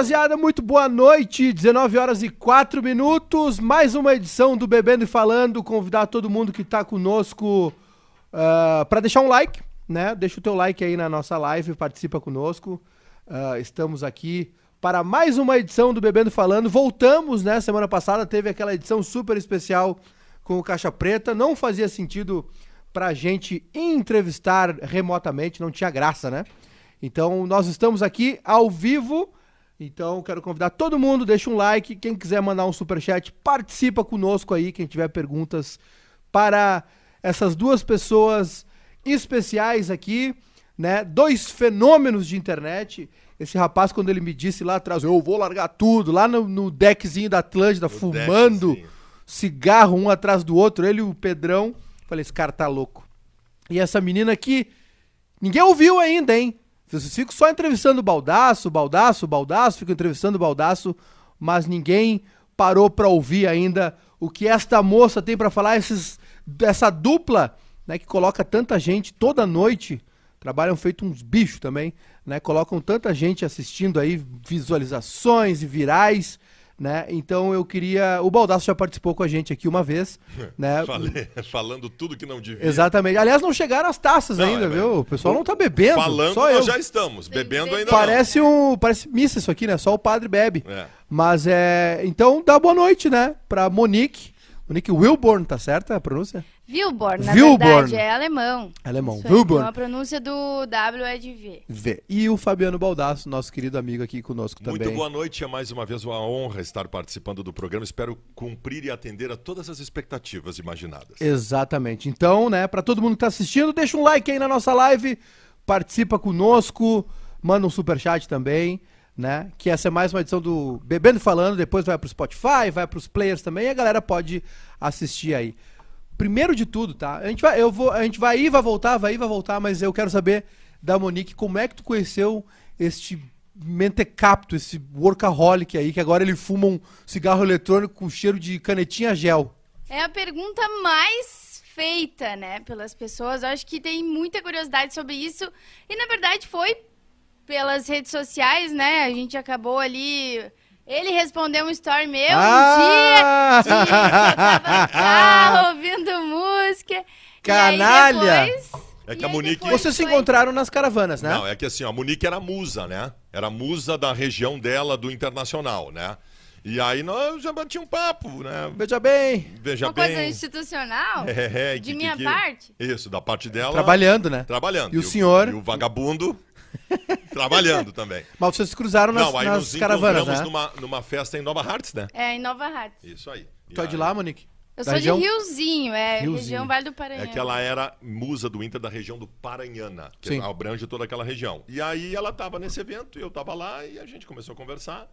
rapaziada, muito boa noite. 19 horas e 4 minutos. Mais uma edição do Bebendo e Falando. Convidar todo mundo que tá conosco uh, para deixar um like, né? Deixa o teu like aí na nossa live, participa conosco. Uh, estamos aqui para mais uma edição do Bebendo e Falando. Voltamos, né? Semana passada teve aquela edição super especial com o Caixa Preta. Não fazia sentido pra gente entrevistar remotamente, não tinha graça, né? Então, nós estamos aqui ao vivo. Então, quero convidar todo mundo, deixa um like. Quem quiser mandar um super chat, participa conosco aí. Quem tiver perguntas para essas duas pessoas especiais aqui, né? Dois fenômenos de internet. Esse rapaz, quando ele me disse lá atrás, eu vou largar tudo, lá no, no deckzinho da Atlântida, no fumando deckzinho. cigarro um atrás do outro, ele e o Pedrão. Falei, esse cara tá louco. E essa menina aqui, ninguém ouviu ainda, hein? Fico só entrevistando o Baldaço, Baldaço, Baldaço, fico entrevistando o Baldaço, mas ninguém parou para ouvir ainda o que esta moça tem para falar, esses, essa dupla, né, que coloca tanta gente toda noite, trabalham feito uns bichos também, né, colocam tanta gente assistindo aí, visualizações e virais, né? Então eu queria. O Baldaço já participou com a gente aqui uma vez. Né? Falei, falando tudo que não devia. Exatamente. Aliás, não chegaram as taças não, ainda, é, viu? O pessoal não tá bebendo. Falando, só nós eu. já estamos. Bebendo ainda parece não. Um, parece missa isso aqui, né? Só o padre bebe. É. Mas é. Então dá boa noite, né? Pra Monique. Monique Wilborn, tá certa a pronúncia? Wilborn, na Wilborn. verdade, é alemão. Alemão, Isso Wilborn. Então a pronúncia do W é de V. V. E o Fabiano Baldasso, nosso querido amigo aqui conosco também. Muito boa noite, é mais uma vez uma honra estar participando do programa. Espero cumprir e atender a todas as expectativas imaginadas. Exatamente. Então, né, para todo mundo que tá assistindo, deixa um like aí na nossa live, participa conosco, manda um super chat também. Né? Que essa é mais uma edição do Bebendo Falando, depois vai pro Spotify, vai pros players também, e a galera pode assistir aí primeiro de tudo, tá? A gente vai, eu vou, a gente vai ir, vai voltar, vai ir, vai voltar, mas eu quero saber da Monique como é que tu conheceu este mentecapto, esse workaholic aí, que agora ele fuma um cigarro eletrônico com cheiro de canetinha gel. É a pergunta mais feita, né, pelas pessoas. Eu acho que tem muita curiosidade sobre isso. E na verdade foi pelas redes sociais, né? A gente acabou ali ele respondeu um story meu ah! um dia, dia tava carro, ouvindo música. Canalha! Depois, é que a Monique. Vocês se encontraram nas caravanas, né? Não, é que assim, a Monique era musa, né? Era musa da região dela, do internacional, né? E aí nós já batíamos um papo, né? Veja bem. Veja Uma bem. coisa institucional? É, é, de que, minha que, parte? Isso, da parte dela. Trabalhando, né? Trabalhando. E, e o senhor? E o vagabundo. Trabalhando também. Mas vocês cruzaram nas, Não, aí nas nos caravanas, né? numa, numa festa em Nova Hartz, né? É, em Nova Hartz. Isso aí. Tu é de lá, Monique? Eu da sou região? de Riozinho, é Riozinho. região Vale do Paranhana. É que ela era musa do Inter da região do Paranhana, que Sim. abrange toda aquela região. E aí ela estava nesse evento, eu estava lá e a gente começou a conversar.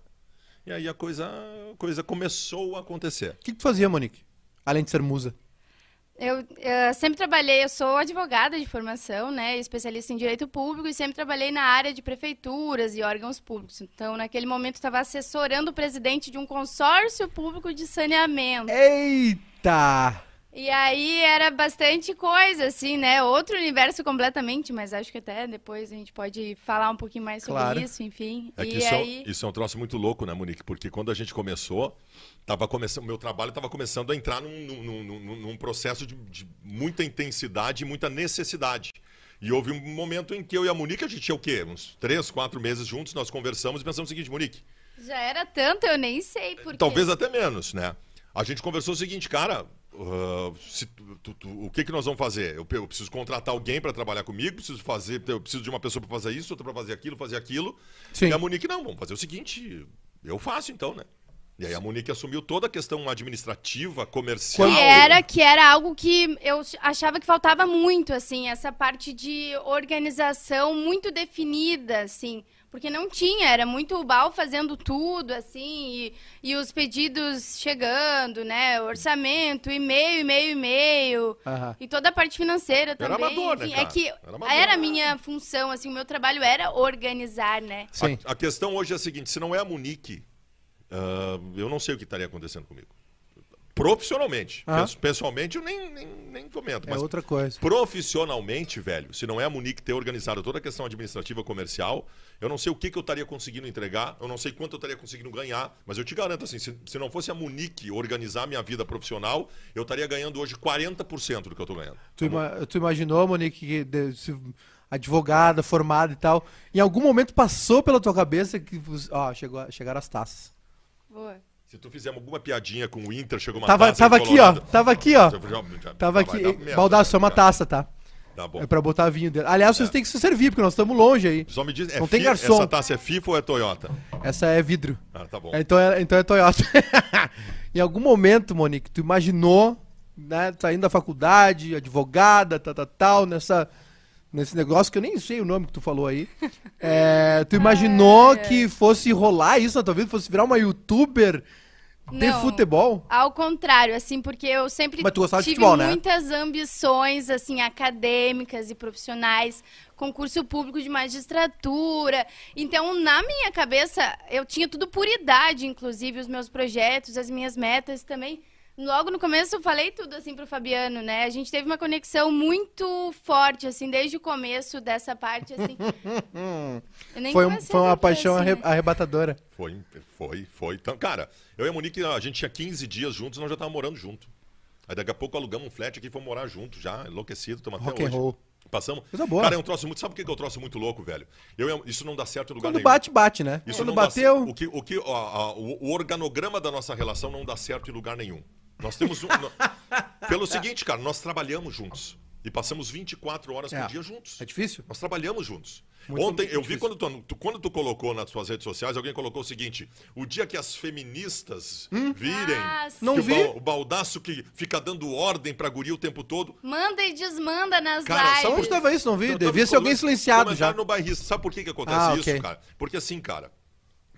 E aí a coisa, a coisa começou a acontecer. O que, que tu fazia, Monique? Além de ser musa? Eu, eu, sempre trabalhei, eu sou advogada de formação, né, especialista em direito público e sempre trabalhei na área de prefeituras e órgãos públicos. Então, naquele momento, estava assessorando o presidente de um consórcio público de saneamento. Eita! E aí era bastante coisa, assim, né? Outro universo completamente, mas acho que até depois a gente pode falar um pouquinho mais sobre claro. isso, enfim. É e isso, é aí... é, isso é um troço muito louco, né, Monique? Porque quando a gente começou, tava começando, meu trabalho estava começando a entrar num, num, num, num processo de, de, muita intensidade e muita necessidade. E houve um momento em que eu e a Monique, a gente tinha o quê? Uns três, quatro meses juntos, nós conversamos e pensamos o seguinte, Monique. Já era tanto, eu nem sei por Talvez até menos, né? A gente conversou o seguinte, cara, Uh, se, tu, tu, o que, que nós vamos fazer? Eu, eu preciso contratar alguém para trabalhar comigo, preciso fazer, eu preciso de uma pessoa para fazer isso, outra para fazer aquilo, fazer aquilo. Sim. E a Monique, não, vamos fazer o seguinte, eu faço então, né? E aí a Monique assumiu toda a questão administrativa, comercial. Que era, que era algo que eu achava que faltava muito, assim, essa parte de organização muito definida, assim. Porque não tinha, era muito o Bal fazendo tudo, assim, e, e os pedidos chegando, né? Orçamento, e-mail, e-mail, e-mail. Uhum. E toda a parte financeira também. Era amador, né, Enfim, né, É que era, era, a minha função, assim, o meu trabalho era organizar, né? Sim. A, a questão hoje é a seguinte, se não é a Munique, uh, eu não sei o que estaria acontecendo comigo. Profissionalmente. Pes- Pessoalmente, eu nem, nem, nem comento. É Mas outra coisa. profissionalmente, velho, se não é a Munique ter organizado toda a questão administrativa comercial, eu não sei o que, que eu estaria conseguindo entregar, eu não sei quanto eu estaria conseguindo ganhar, mas eu te garanto assim, se, se não fosse a Munique organizar minha vida profissional, eu estaria ganhando hoje 40% do que eu tô ganhando. Tu, ima- tu imaginou, Monique, que se- advogada, formada e tal, em algum momento passou pela tua cabeça que. Ó, chegou, chegaram as taças. Boa. Se tu fizer alguma piadinha com o Inter, chegou uma Tava, taça tava aqui, ó. Tava aqui, ó. Tava aqui. Baldaço, é uma taça, tá? Tá bom. É pra botar vinho dentro. Aliás, vocês têm que se servir, porque nós estamos longe aí. Só me diz, é Não tem garçom. essa taça é FIFA ou é Toyota? Essa é vidro. Ah, tá bom. É, então, é, então é Toyota. em algum momento, Monique, tu imaginou, né, saindo da faculdade, advogada, tal, tal, tal, nessa, nesse negócio que eu nem sei o nome que tu falou aí. É, tu imaginou É. que fosse rolar isso na tua vida? Fosse virar uma youtuber de Não. futebol? Ao contrário, assim, porque eu sempre tive futebol, né? muitas ambições, assim, acadêmicas e profissionais, concurso público de magistratura. Então, na minha cabeça, eu tinha tudo por idade, inclusive, os meus projetos, as minhas metas também. Logo no começo eu falei tudo assim pro Fabiano, né? A gente teve uma conexão muito forte, assim, desde o começo dessa parte, assim. Eu nem Foi, um- foi uma paixão assim, arre- né? arrebatadora. Foi, foi, foi. Então, cara, eu e a Monique, a gente tinha 15 dias juntos, nós já tava morando junto. Aí daqui a pouco alugamos um flat aqui e fomos morar junto já, enlouquecido, estamos até Rock and hoje. roll. Passamos. Coisa boa. Cara, é um troço muito. Sabe por que é um troço muito louco, velho? Eu, isso não dá certo em lugar Quando nenhum. bate, bate, né? Isso Quando não dá bateu. cer- o que, o, que, ó, ó, o, o organograma da nossa relação não dá certo em lugar nenhum. Nós temos um. no- pelo seguinte, cara, nós trabalhamos juntos. E passamos 24 horas É. por dia juntos. É difícil? Nós trabalhamos juntos. Muito, Ontem, muito eu vi difícil. quando tu, tu- quando tu colocou nas suas redes sociais, alguém colocou o seguinte: o dia que as feministas virem, Ah, Hum? Não vi. O baldaço que fica dando ordem pra guria o tempo todo. Manda e desmanda nas Cara, lives. sabe Onde tava isso? Não vi. Então, Devia ser alguém silenciado já. no bairrista. Sabe por que, que acontece Ah, isso, cara? Porque assim, cara.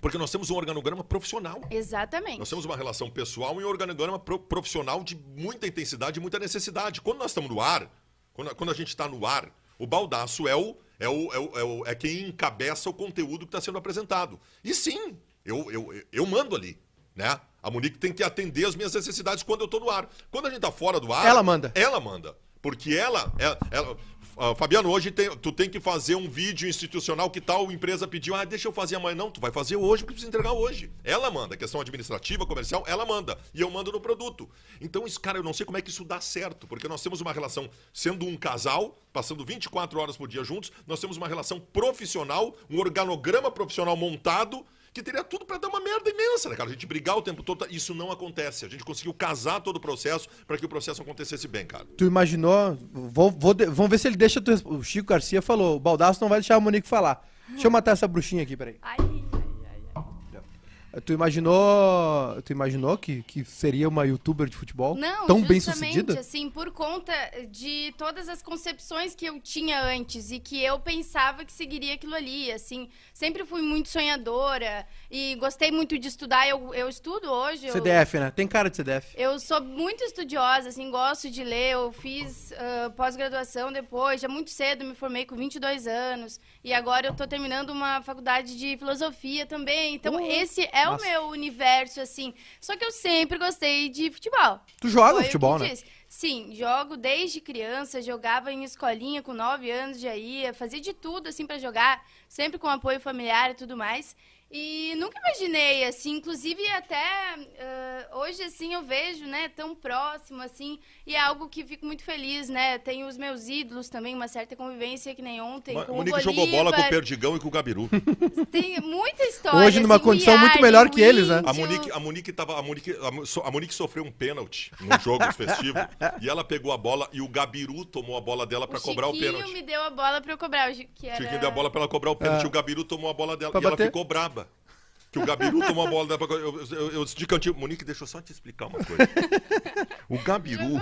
Porque nós temos um organograma profissional. Exatamente. Nós temos uma relação pessoal e um organograma pro- profissional de muita intensidade e muita necessidade. Quando nós estamos no ar, quando, quando a gente está no ar, o baldaço é o, é, o, é, o, é, o- é quem encabeça o conteúdo que está sendo apresentado. E sim, eu, eu, eu mando ali, né? A Monique tem que atender as minhas necessidades quando eu estou no ar. Quando a gente está fora do ar... Ela manda. Ela manda. Porque ela... ela, ela- ah, Fabiano, hoje tem- tu tem que fazer um vídeo institucional que tal empresa pediu. Ah, deixa eu fazer amanhã. Não, tu vai fazer hoje porque precisa entregar hoje. Ela manda. Questão administrativa, comercial, ela manda. E eu mando no produto. Então, isso, cara, eu não sei como é que isso dá certo. Porque nós temos uma relação, sendo um casal, passando 24 horas por dia juntos, nós temos uma relação profissional, um organograma profissional montado que teria tudo pra dar uma merda imensa, né, cara? A gente brigar o tempo todo, isso não acontece. A gente conseguiu casar todo o processo pra que o processo acontecesse bem, cara. Tu imaginou? Vou, vou de- vamos ver se ele deixa. Tu, o Chico Garcia falou: o Baldaço não vai deixar a Monique falar. Deixa eu matar essa bruxinha aqui, peraí. Ai. Tu imaginou. Tu imaginou que, que seria uma youtuber de futebol? Não, tão bem sucedida? assim, por conta de todas as concepções que eu tinha antes e que eu pensava que seguiria aquilo ali, assim, sempre fui muito sonhadora e gostei muito de estudar, eu, eu estudo hoje. eu- CDF, né? Tem cara de CDF. Eu sou muito estudiosa, assim, gosto de ler. Eu fiz ah, pós-graduação depois, já muito cedo, me formei com 22 anos. E agora eu tô terminando uma faculdade de filosofia também. Então, Uh, esse é massa. o meu universo, assim. Só que eu sempre gostei de futebol. Tu joga Foi futebol, né? disse. Sim, jogo desde criança, jogava em escolinha com 9 anos, já ia, fazia de tudo assim pra jogar, sempre com apoio familiar e tudo mais. E nunca imaginei assim, inclusive até ah, hoje assim eu vejo, né, tão próximo assim, e é algo que fico muito feliz, né? Tenho os meus ídolos também, uma certa convivência que nem ontem Ma- com Monique o jogou bola com o Bolívar. Perdigão e com o Gabiru. Tem muita história. Hoje numa assim, condição muito melhor que eles, né? A. Monique, a Monique tava. A Monique, a, Mo- so- a Monique sofreu um pênalti num jogo festivo. e ela pegou a bola e o Gabiru tomou a bola dela pra o cobrar o Chiquinho pênalti. me deu a bola pra eu cobrar, que era... Chiquinho deu a bola pra ela cobrar o pênalti. É. O Gabiru tomou a bola dela Pra e ela bater? ficou braba. Que o Gabiru tomou a bola dela. Pra... Eu, eu, eu disse de cantinho. Monique, deixa eu só te explicar uma coisa. O Gabiru.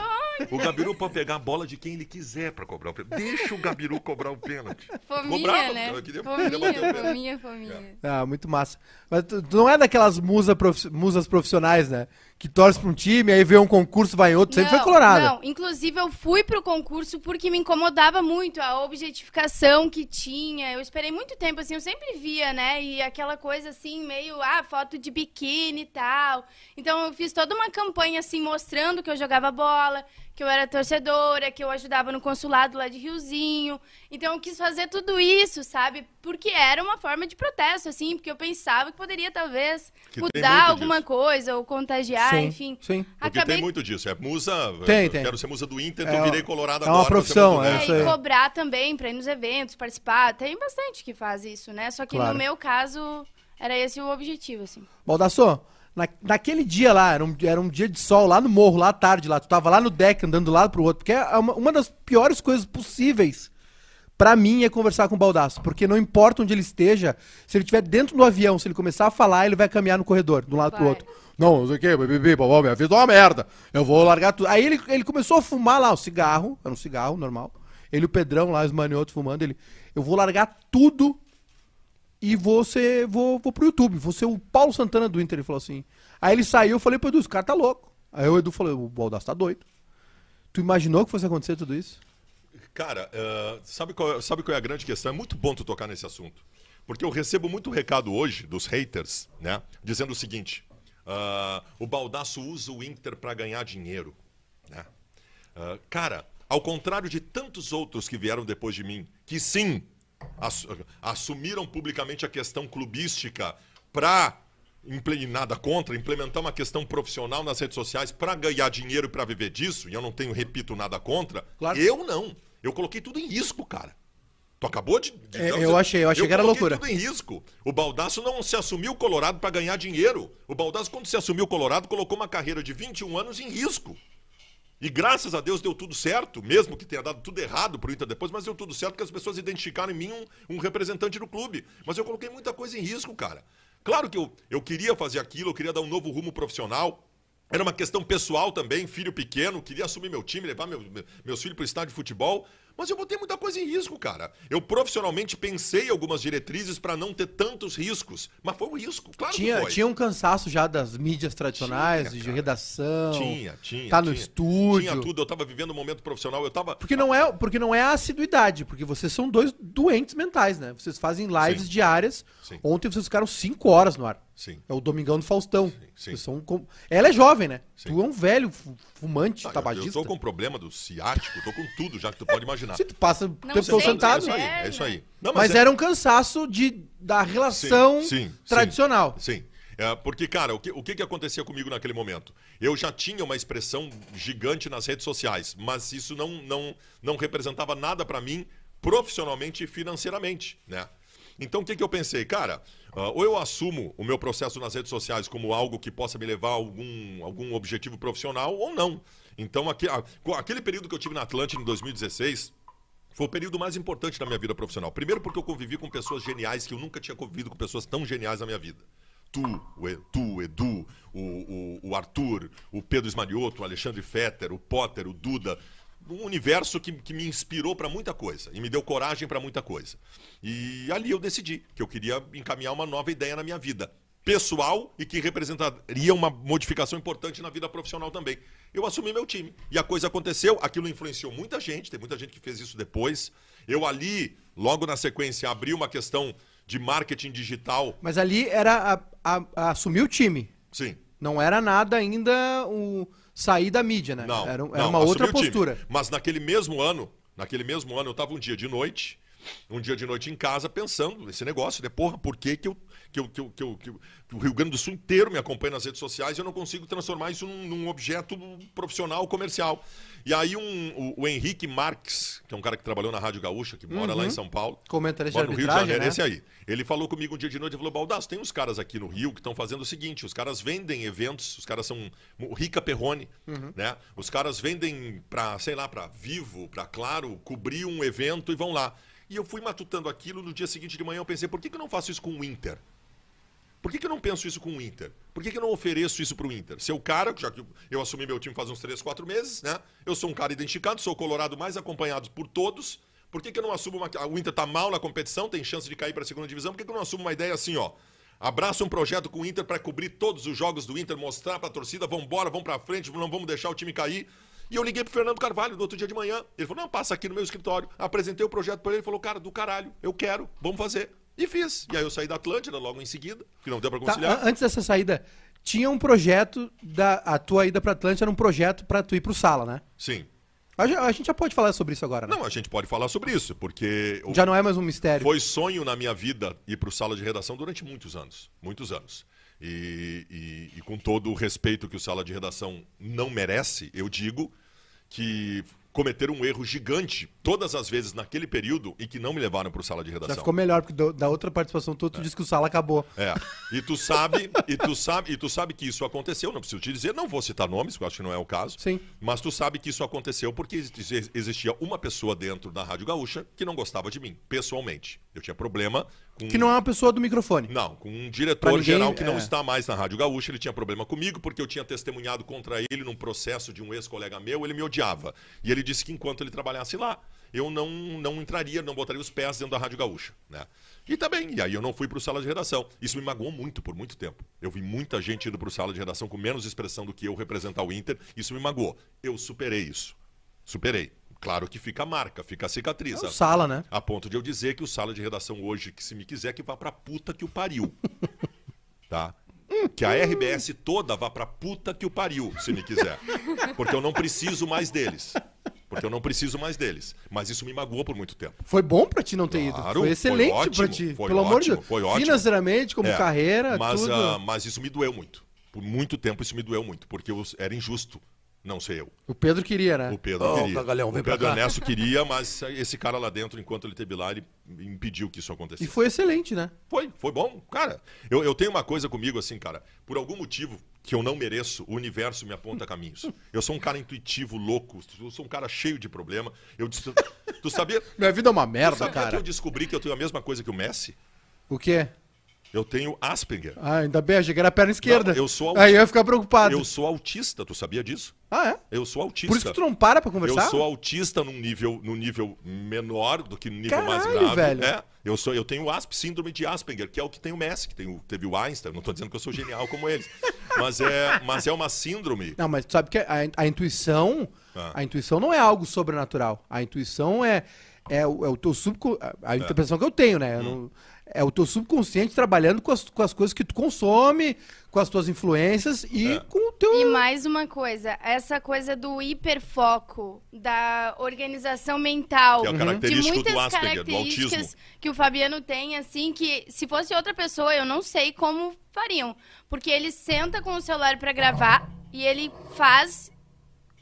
O Gabiru pode pegar a bola de quem ele quiser pra cobrar o pênalti. Deixa o Gabiru cobrar o pênalti. Fominha, Cobrava, né? queria- o Fominha, pênalti. fominha, fominha. Ah, muito massa. Mas tu, tu não é daquelas musa profi- musas profissionais, né? Que torce pra um time, aí vê um concurso, vai em outro. Sempre foi colorada. Não, inclusive eu fui pro concurso porque me incomodava muito a objetificação que tinha. Eu esperei muito tempo, assim, eu sempre via, né? E aquela coisa assim, meio, ah, foto de biquíni e tal. Então eu fiz toda uma campanha, assim, mostrando que eu jogava bola, que eu era torcedora, que eu ajudava no consulado lá de Riozinho. Então eu quis fazer tudo isso, sabe? Porque era uma forma de protesto, assim, porque eu pensava que poderia talvez Que mudar alguma disso. coisa ou contagiar, Sim, enfim. sim. Porque Acabei tem muito disso. É musa. Tem, eu tem. Quero ser musa do Inter, É eu virei uma- colorado é uma agora. profissão, é musa do isso É, aí. e cobrar também pra ir nos eventos, participar. Tem bastante que faz isso, né? Só que Claro. no meu caso, era esse o objetivo, assim. Baldassô, na, naquele dia lá, era um, era um dia de sol lá no morro, lá à tarde lá, tu tava lá no deck andando do lado pro outro, porque é uma, uma das piores coisas possíveis pra mim é conversar com o Baldasso, porque não importa onde ele esteja, se ele estiver dentro do avião, se ele começar a falar, ele vai caminhar no corredor, de um lado pro Vai. outro. Não, não sei o que, bibi, babá, minha vida é uma merda, eu vou largar tudo. Aí ele, ele começou a fumar lá, o cigarro, era um cigarro normal, ele e o Pedrão lá, os maniotos fumando, ele, eu vou largar tudo e ser, vou, vou pro YouTube, ser o Paulo Santana do Inter, ele falou assim. Aí ele saiu, eu falei pro Edu, esse cara tá louco. Aí o Edu falou, o Baldasso tá doido. Tu imaginou que fosse acontecer tudo isso? Cara, eh, sabe, qual, é- sabe qual é a grande questão? É muito bom tu tocar nesse assunto. Porque eu recebo muito recado hoje dos haters, né? Dizendo o seguinte: ah, o Baldaço usa o Inter para ganhar dinheiro. Né? Ah, cara, ao contrário de tantos outros que vieram depois de mim, que sim, assumiram publicamente a questão clubística para nada contra, implementar uma questão profissional nas redes sociais para ganhar dinheiro e para viver disso, e eu não tenho, repito, nada contra. Claro. Eu não. Eu coloquei tudo em risco, cara. Tu acabou de. de É, eu achei- eu achei que era loucura. tudo em risco. O Baldaço não se assumiu colorado para ganhar dinheiro. O Baldaço, quando se assumiu colorado, colocou uma carreira de 21 anos em risco. E graças a Deus deu tudo certo, mesmo que tenha dado tudo errado pro Inter depois, mas deu tudo certo porque as pessoas identificaram em mim um, um representante do clube. Mas eu coloquei muita coisa em risco, cara. Claro que eu, eu queria fazer aquilo, eu queria dar um novo rumo profissional. Era uma questão pessoal também, filho pequeno, queria assumir meu time, levar meu- meu- meus filhos para o estádio de futebol. Mas eu botei muita coisa em risco, cara. Eu profissionalmente pensei algumas diretrizes para não ter tantos riscos. Mas foi um risco, claro Tinha, que foi. tinha um cansaço já das mídias tradicionais, Tinha, de redação. Tinha, tinha. Tá no tinha. estúdio. Tinha tudo. Eu tava vivendo um momento profissional, eu tava. Porque não, é, porque não é a assiduidade, porque vocês são dois doentes mentais, né? Vocês fazem lives Sim. diárias. Sim. Ontem vocês ficaram cinco horas no ar. Sim. É o Domingão do Faustão. sim. Vocês são com- Ela é jovem, né? Sim. Tu é um velho fu- fumante, eu- tabagista. Eu tô com problema do ciático, tô com tudo, já que tu pode imaginar. Se tu passa Não tempo sei, sentado. É isso aí, né? é isso aí. Não, Mas é- era um cansaço de, da relação Sim, sim, tradicional. Sim. É, porque, cara, o que, o que que acontecia comigo naquele momento? Eu já tinha uma expressão gigante nas redes sociais, mas isso não, não, não representava nada pra mim profissionalmente e financeiramente, né? Então, o que, que eu pensei? Cara, ah, ou eu assumo o meu processo nas redes sociais como algo que possa me levar a algum, algum objetivo profissional ou não. Então, aque- a- com aquele período que eu tive na Atlântica em 2016, foi o período mais importante da minha vida profissional. Primeiro porque eu convivi com pessoas geniais que eu nunca tinha convivido com pessoas tão geniais na minha vida. Tu, o, tu, o Edu, o, o, o Arthur, o Pedro Esmanioto, o Alexandre Fetter, o Potter, o Duda. Um universo que, que me inspirou para muita coisa e me deu coragem para muita coisa. E ali eu decidi que eu queria encaminhar uma nova ideia na minha vida pessoal e que representaria uma modificação importante na vida profissional também. Eu assumi meu time e a coisa aconteceu, aquilo influenciou muita gente, tem muita gente que fez isso depois. Eu ali, logo na sequência, abri uma questão de marketing digital. Mas ali era a- a- a assumir o time. Sim. Não era nada ainda o sair da mídia, né? Não, era, era não, uma outra time. postura. Mas naquele mesmo ano, naquele mesmo ano, eu estava um dia de noite, um dia de noite em casa, pensando nesse negócio, de porra, por que, que, eu, que, eu, que, eu, que, eu, que o Rio Grande do Sul inteiro me acompanha nas redes sociais e eu não consigo transformar isso num, num objeto profissional, comercial. E aí um, o, o Henrique Marques, que é um cara que trabalhou na Rádio Gaúcha, que mora lá em São Paulo, Comentarista Mora no Rio de Janeiro, né? esse aí. Ele falou comigo um dia de noite e falou: Baldasso, tem uns caras aqui no Rio que estão fazendo o seguinte: os caras vendem eventos, os caras são Rica Perrone, Uhum. né? Os caras vendem pra, sei lá, pra Vivo, pra Claro, cobrir um evento e vão lá. E eu fui matutando aquilo, no dia seguinte de manhã eu pensei: por que, que eu não faço isso com o Inter? Por que, que eu não penso isso com o Inter? Por que, que eu não ofereço isso pro Inter? Ser o cara, já que eu assumi meu time faz uns 3, 4 meses, né? Eu sou um cara identificado, sou o Colorado mais acompanhado por todos. Por que, que eu não assumo uma. O Inter tá mal na competição, tem chance de cair para a segunda divisão. Por que, que eu não assumo uma ideia assim, ó? Abraço um projeto com o Inter para cobrir todos os jogos do Inter, mostrar para a torcida, vamos embora, vamos para frente, não vamos deixar o time cair. E eu liguei pro Fernando Carvalho no outro dia de manhã. Ele falou: "Não, passa aqui no meu escritório". Apresentei o projeto para ele, ele falou: "Cara, do caralho, eu quero, vamos fazer". E fiz. E aí eu saí da Atlântida logo em seguida, que não deu para Tá, conciliar. an- antes dessa saída, tinha um projeto da a tua ida pra Atlântica era um projeto pra tu ir pro sala, né? Sim. A, a gente já pode falar sobre isso agora, né? Não, a gente pode falar sobre isso, porque Já não é mais um mistério. Foi sonho na minha vida ir para o sala de redação durante muitos anos. Muitos anos. E, e- e com todo o respeito que o sala de redação não merece, eu digo que cometeram um erro gigante todas as vezes naquele período e que não me levaram para o sala de Já redação. ficou melhor, porque do- da outra participação tu, tu disse que o sala acabou. É. E tu sabe, e tu sabe, e tu sabe que isso aconteceu, não preciso te dizer, não vou citar nomes, porque eu acho que não é o caso. Sim. Mas tu sabe que isso aconteceu porque exi- existia uma pessoa dentro da Rádio Gaúcha que não gostava de mim, pessoalmente. Eu tinha problema com Que não é uma pessoa do microfone. não, com um diretor ninguém, geral que não é. está mais na Rádio Gaúcha, ele tinha problema comigo porque eu tinha testemunhado contra ele num processo de um ex-colega meu, ele me odiava. E ele disse que enquanto ele trabalhasse lá, eu não, não entraria, não botaria os pés dentro da Rádio Gaúcha, né? E tá bem, e aí eu não fui pro sala de redação. Isso me magoou muito por muito tempo. Eu vi muita gente indo pro sala de redação com menos expressão do que eu representar o Inter, isso me magoou. Eu superei isso. Superei. Claro que fica a marca, fica a cicatriz. É o sala, né? A ponto de eu dizer que o sala de redação hoje, que se me quiser, que vá pra puta que o pariu. tá? Que a RBS toda vá pra puta que o pariu, se me quiser. Porque eu não preciso mais deles. Porque eu não preciso mais deles. Mas isso me magoou por muito tempo. Foi bom pra ti não ter ido. Claro, Foi foi excelente ótimo, pra ti. foi Pelo amor de ótimo, Deus. foi ótimo. Financeiramente, como É, carreira, mas, tudo. ah, mas isso me doeu muito. Por muito tempo isso me doeu muito. Porque eu, era injusto não ser eu. O Pedro queria, né? O Pedro Ô, queria. cagalhão, vem o Pedro. Ernesto queria, mas esse cara lá dentro, enquanto ele esteve lá, ele impediu que isso E acontecesse. foi excelente, né? Foi, foi bom. Cara, eu, eu tenho uma coisa comigo assim, cara. Por algum motivo que eu não mereço, o universo me aponta caminhos. Eu sou um cara intuitivo, louco. Eu sou um cara cheio de problema. Eu, dis- tu sabia, tu Minha vida é uma merda, sabia que cara. eu descobri que eu tenho a mesma coisa que o Messi? O quê? Eu tenho Asperger. Ah, ainda bem, achei que era a perna esquerda. eu sou Aí eu ia ficar preocupado. Eu sou autista, tu sabia disso? Ah, é? Eu sou autista. Por isso que tu não para pra conversar? Eu sou autista num nível, num nível menor do que no nível mais Caralho, grave. velho. É, eu sou, eu tenho Asp, síndrome de Asperger, que é o que tem o Messi, que tem o, teve o Einstein. Não estou dizendo que eu sou genial como eles, mas é, mas é uma síndrome. Não, mas tu sabe que a, a intuição, Ah. a intuição não é algo sobrenatural. A intuição é, é, o, é o teu subcon... A, a interpretação que eu tenho, né? Eu não- é o teu subconsciente trabalhando com as, com as coisas que tu consome, com as tuas influências e É. com o teu... E mais uma coisa, essa coisa do hiperfoco, da organização mental, Que é o de muitas do Asperger, do características autismo. que o Fabiano tem, assim, que se fosse outra pessoa, eu não sei como fariam. Porque ele senta com o celular pra gravar e ele faz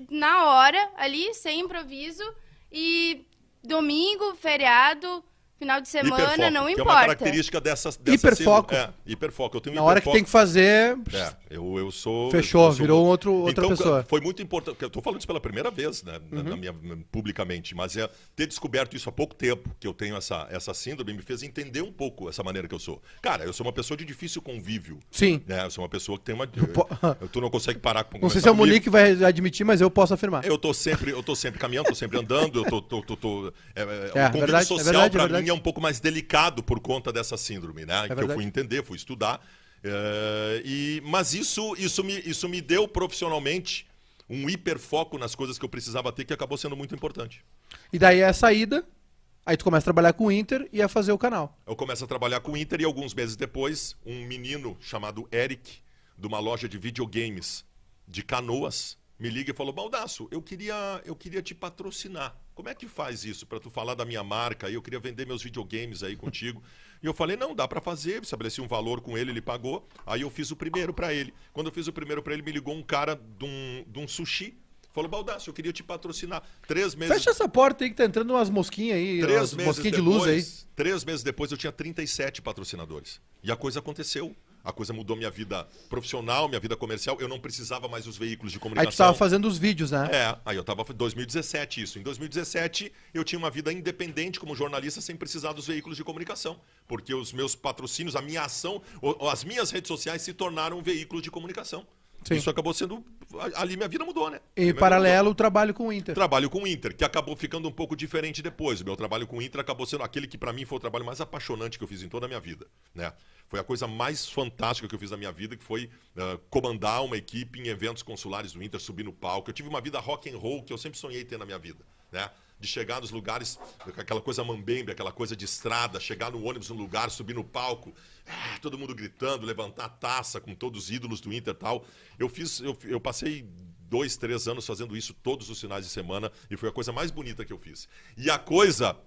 na hora, ali, sem improviso, e domingo, feriado, final de semana, hiperfoco, não que é uma importa. característica dessas, dessa Hiperfoco. síndrome. É, hiperfoco. Eu tenho Na hora que hiperfoco. tem que fazer... É, eu, eu sou. Fechou, eu sou- virou outro- outra então, pessoa. Foi muito importante. Eu tô falando isso pela primeira vez, né? na- Uhum. na minha, publicamente, mas é ter descoberto isso há pouco tempo, que eu tenho essa, essa síndrome, me fez entender um pouco essa maneira que eu sou. Cara, eu sou uma pessoa de difícil convívio. Sim. né? Eu sou uma pessoa que tem uma. eu- tu não consegue parar com Não sei se é o. Monique vai admitir, mas eu posso afirmar. Eu tô sempre, eu tô sempre caminhando, tô sempre andando, eu tô, tô, tô, tô- é, é, É, o convívio verdade, é social verdade, é pra verdade. Mim é um pouco mais delicado por conta dessa síndrome, né? que eu fui entender, fui estudar. é, e, mas isso, isso, me, isso me deu profissionalmente um hiperfoco nas coisas que eu precisava ter, que acabou sendo muito importante. E daí é a saída, aí tu começa a trabalhar com o Inter e a fazer o canal. Eu começo a trabalhar com o Inter e alguns meses depois, um menino chamado Eric, de uma loja de videogames de Canoas, me liga e falou: Baldaço, eu queria, eu queria te patrocinar. Como é que faz isso para tu falar da minha marca? Eu queria vender meus videogames aí contigo. E eu falei: não, dá para fazer. Estabeleci um valor com ele, ele pagou. Aí eu fiz o primeiro para ele. Quando eu fiz o primeiro para ele, me ligou um cara de um, de um sushi. Falou: Baldaço, eu queria te patrocinar. Três meses. Fecha essa porta aí que tá entrando umas mosquinhas aí, Três umas mosquinhas de depois, luz aí. Três meses depois eu tinha 37 patrocinadores. E a coisa aconteceu. A coisa mudou minha vida profissional, minha vida comercial. Eu não precisava mais dos veículos de Aí comunicação. tu tava fazendo os vídeos, né? É, aí eu tava em 2017 isso. Em 2017 eu tinha uma vida independente como jornalista sem precisar dos veículos de comunicação, porque os meus patrocínios, a minha ação, as minhas redes sociais se tornaram veículos de comunicação. Sim. Isso acabou sendo ali minha vida mudou, né? Em paralelo, o trabalho com o Inter. Trabalho com o Inter, que acabou ficando um pouco diferente depois. O meu trabalho com o Inter acabou sendo aquele que, para mim, foi o trabalho mais apaixonante que eu fiz em toda a minha vida. Né? Foi a coisa mais fantástica que eu fiz na minha vida, que foi ah, comandar uma equipe em eventos consulares do Inter, subir no palco. Eu tive uma vida rock and roll que eu sempre sonhei ter na minha vida. Né? De chegar nos lugares, aquela coisa mambembe, aquela coisa de estrada, chegar no ônibus no lugar, subir no palco, eh, todo mundo gritando, levantar a taça com todos os ídolos do Inter e tal. Eu fiz, eu, eu passei dois, três anos fazendo isso todos os finais de semana e foi a coisa mais bonita que eu fiz. E a coisa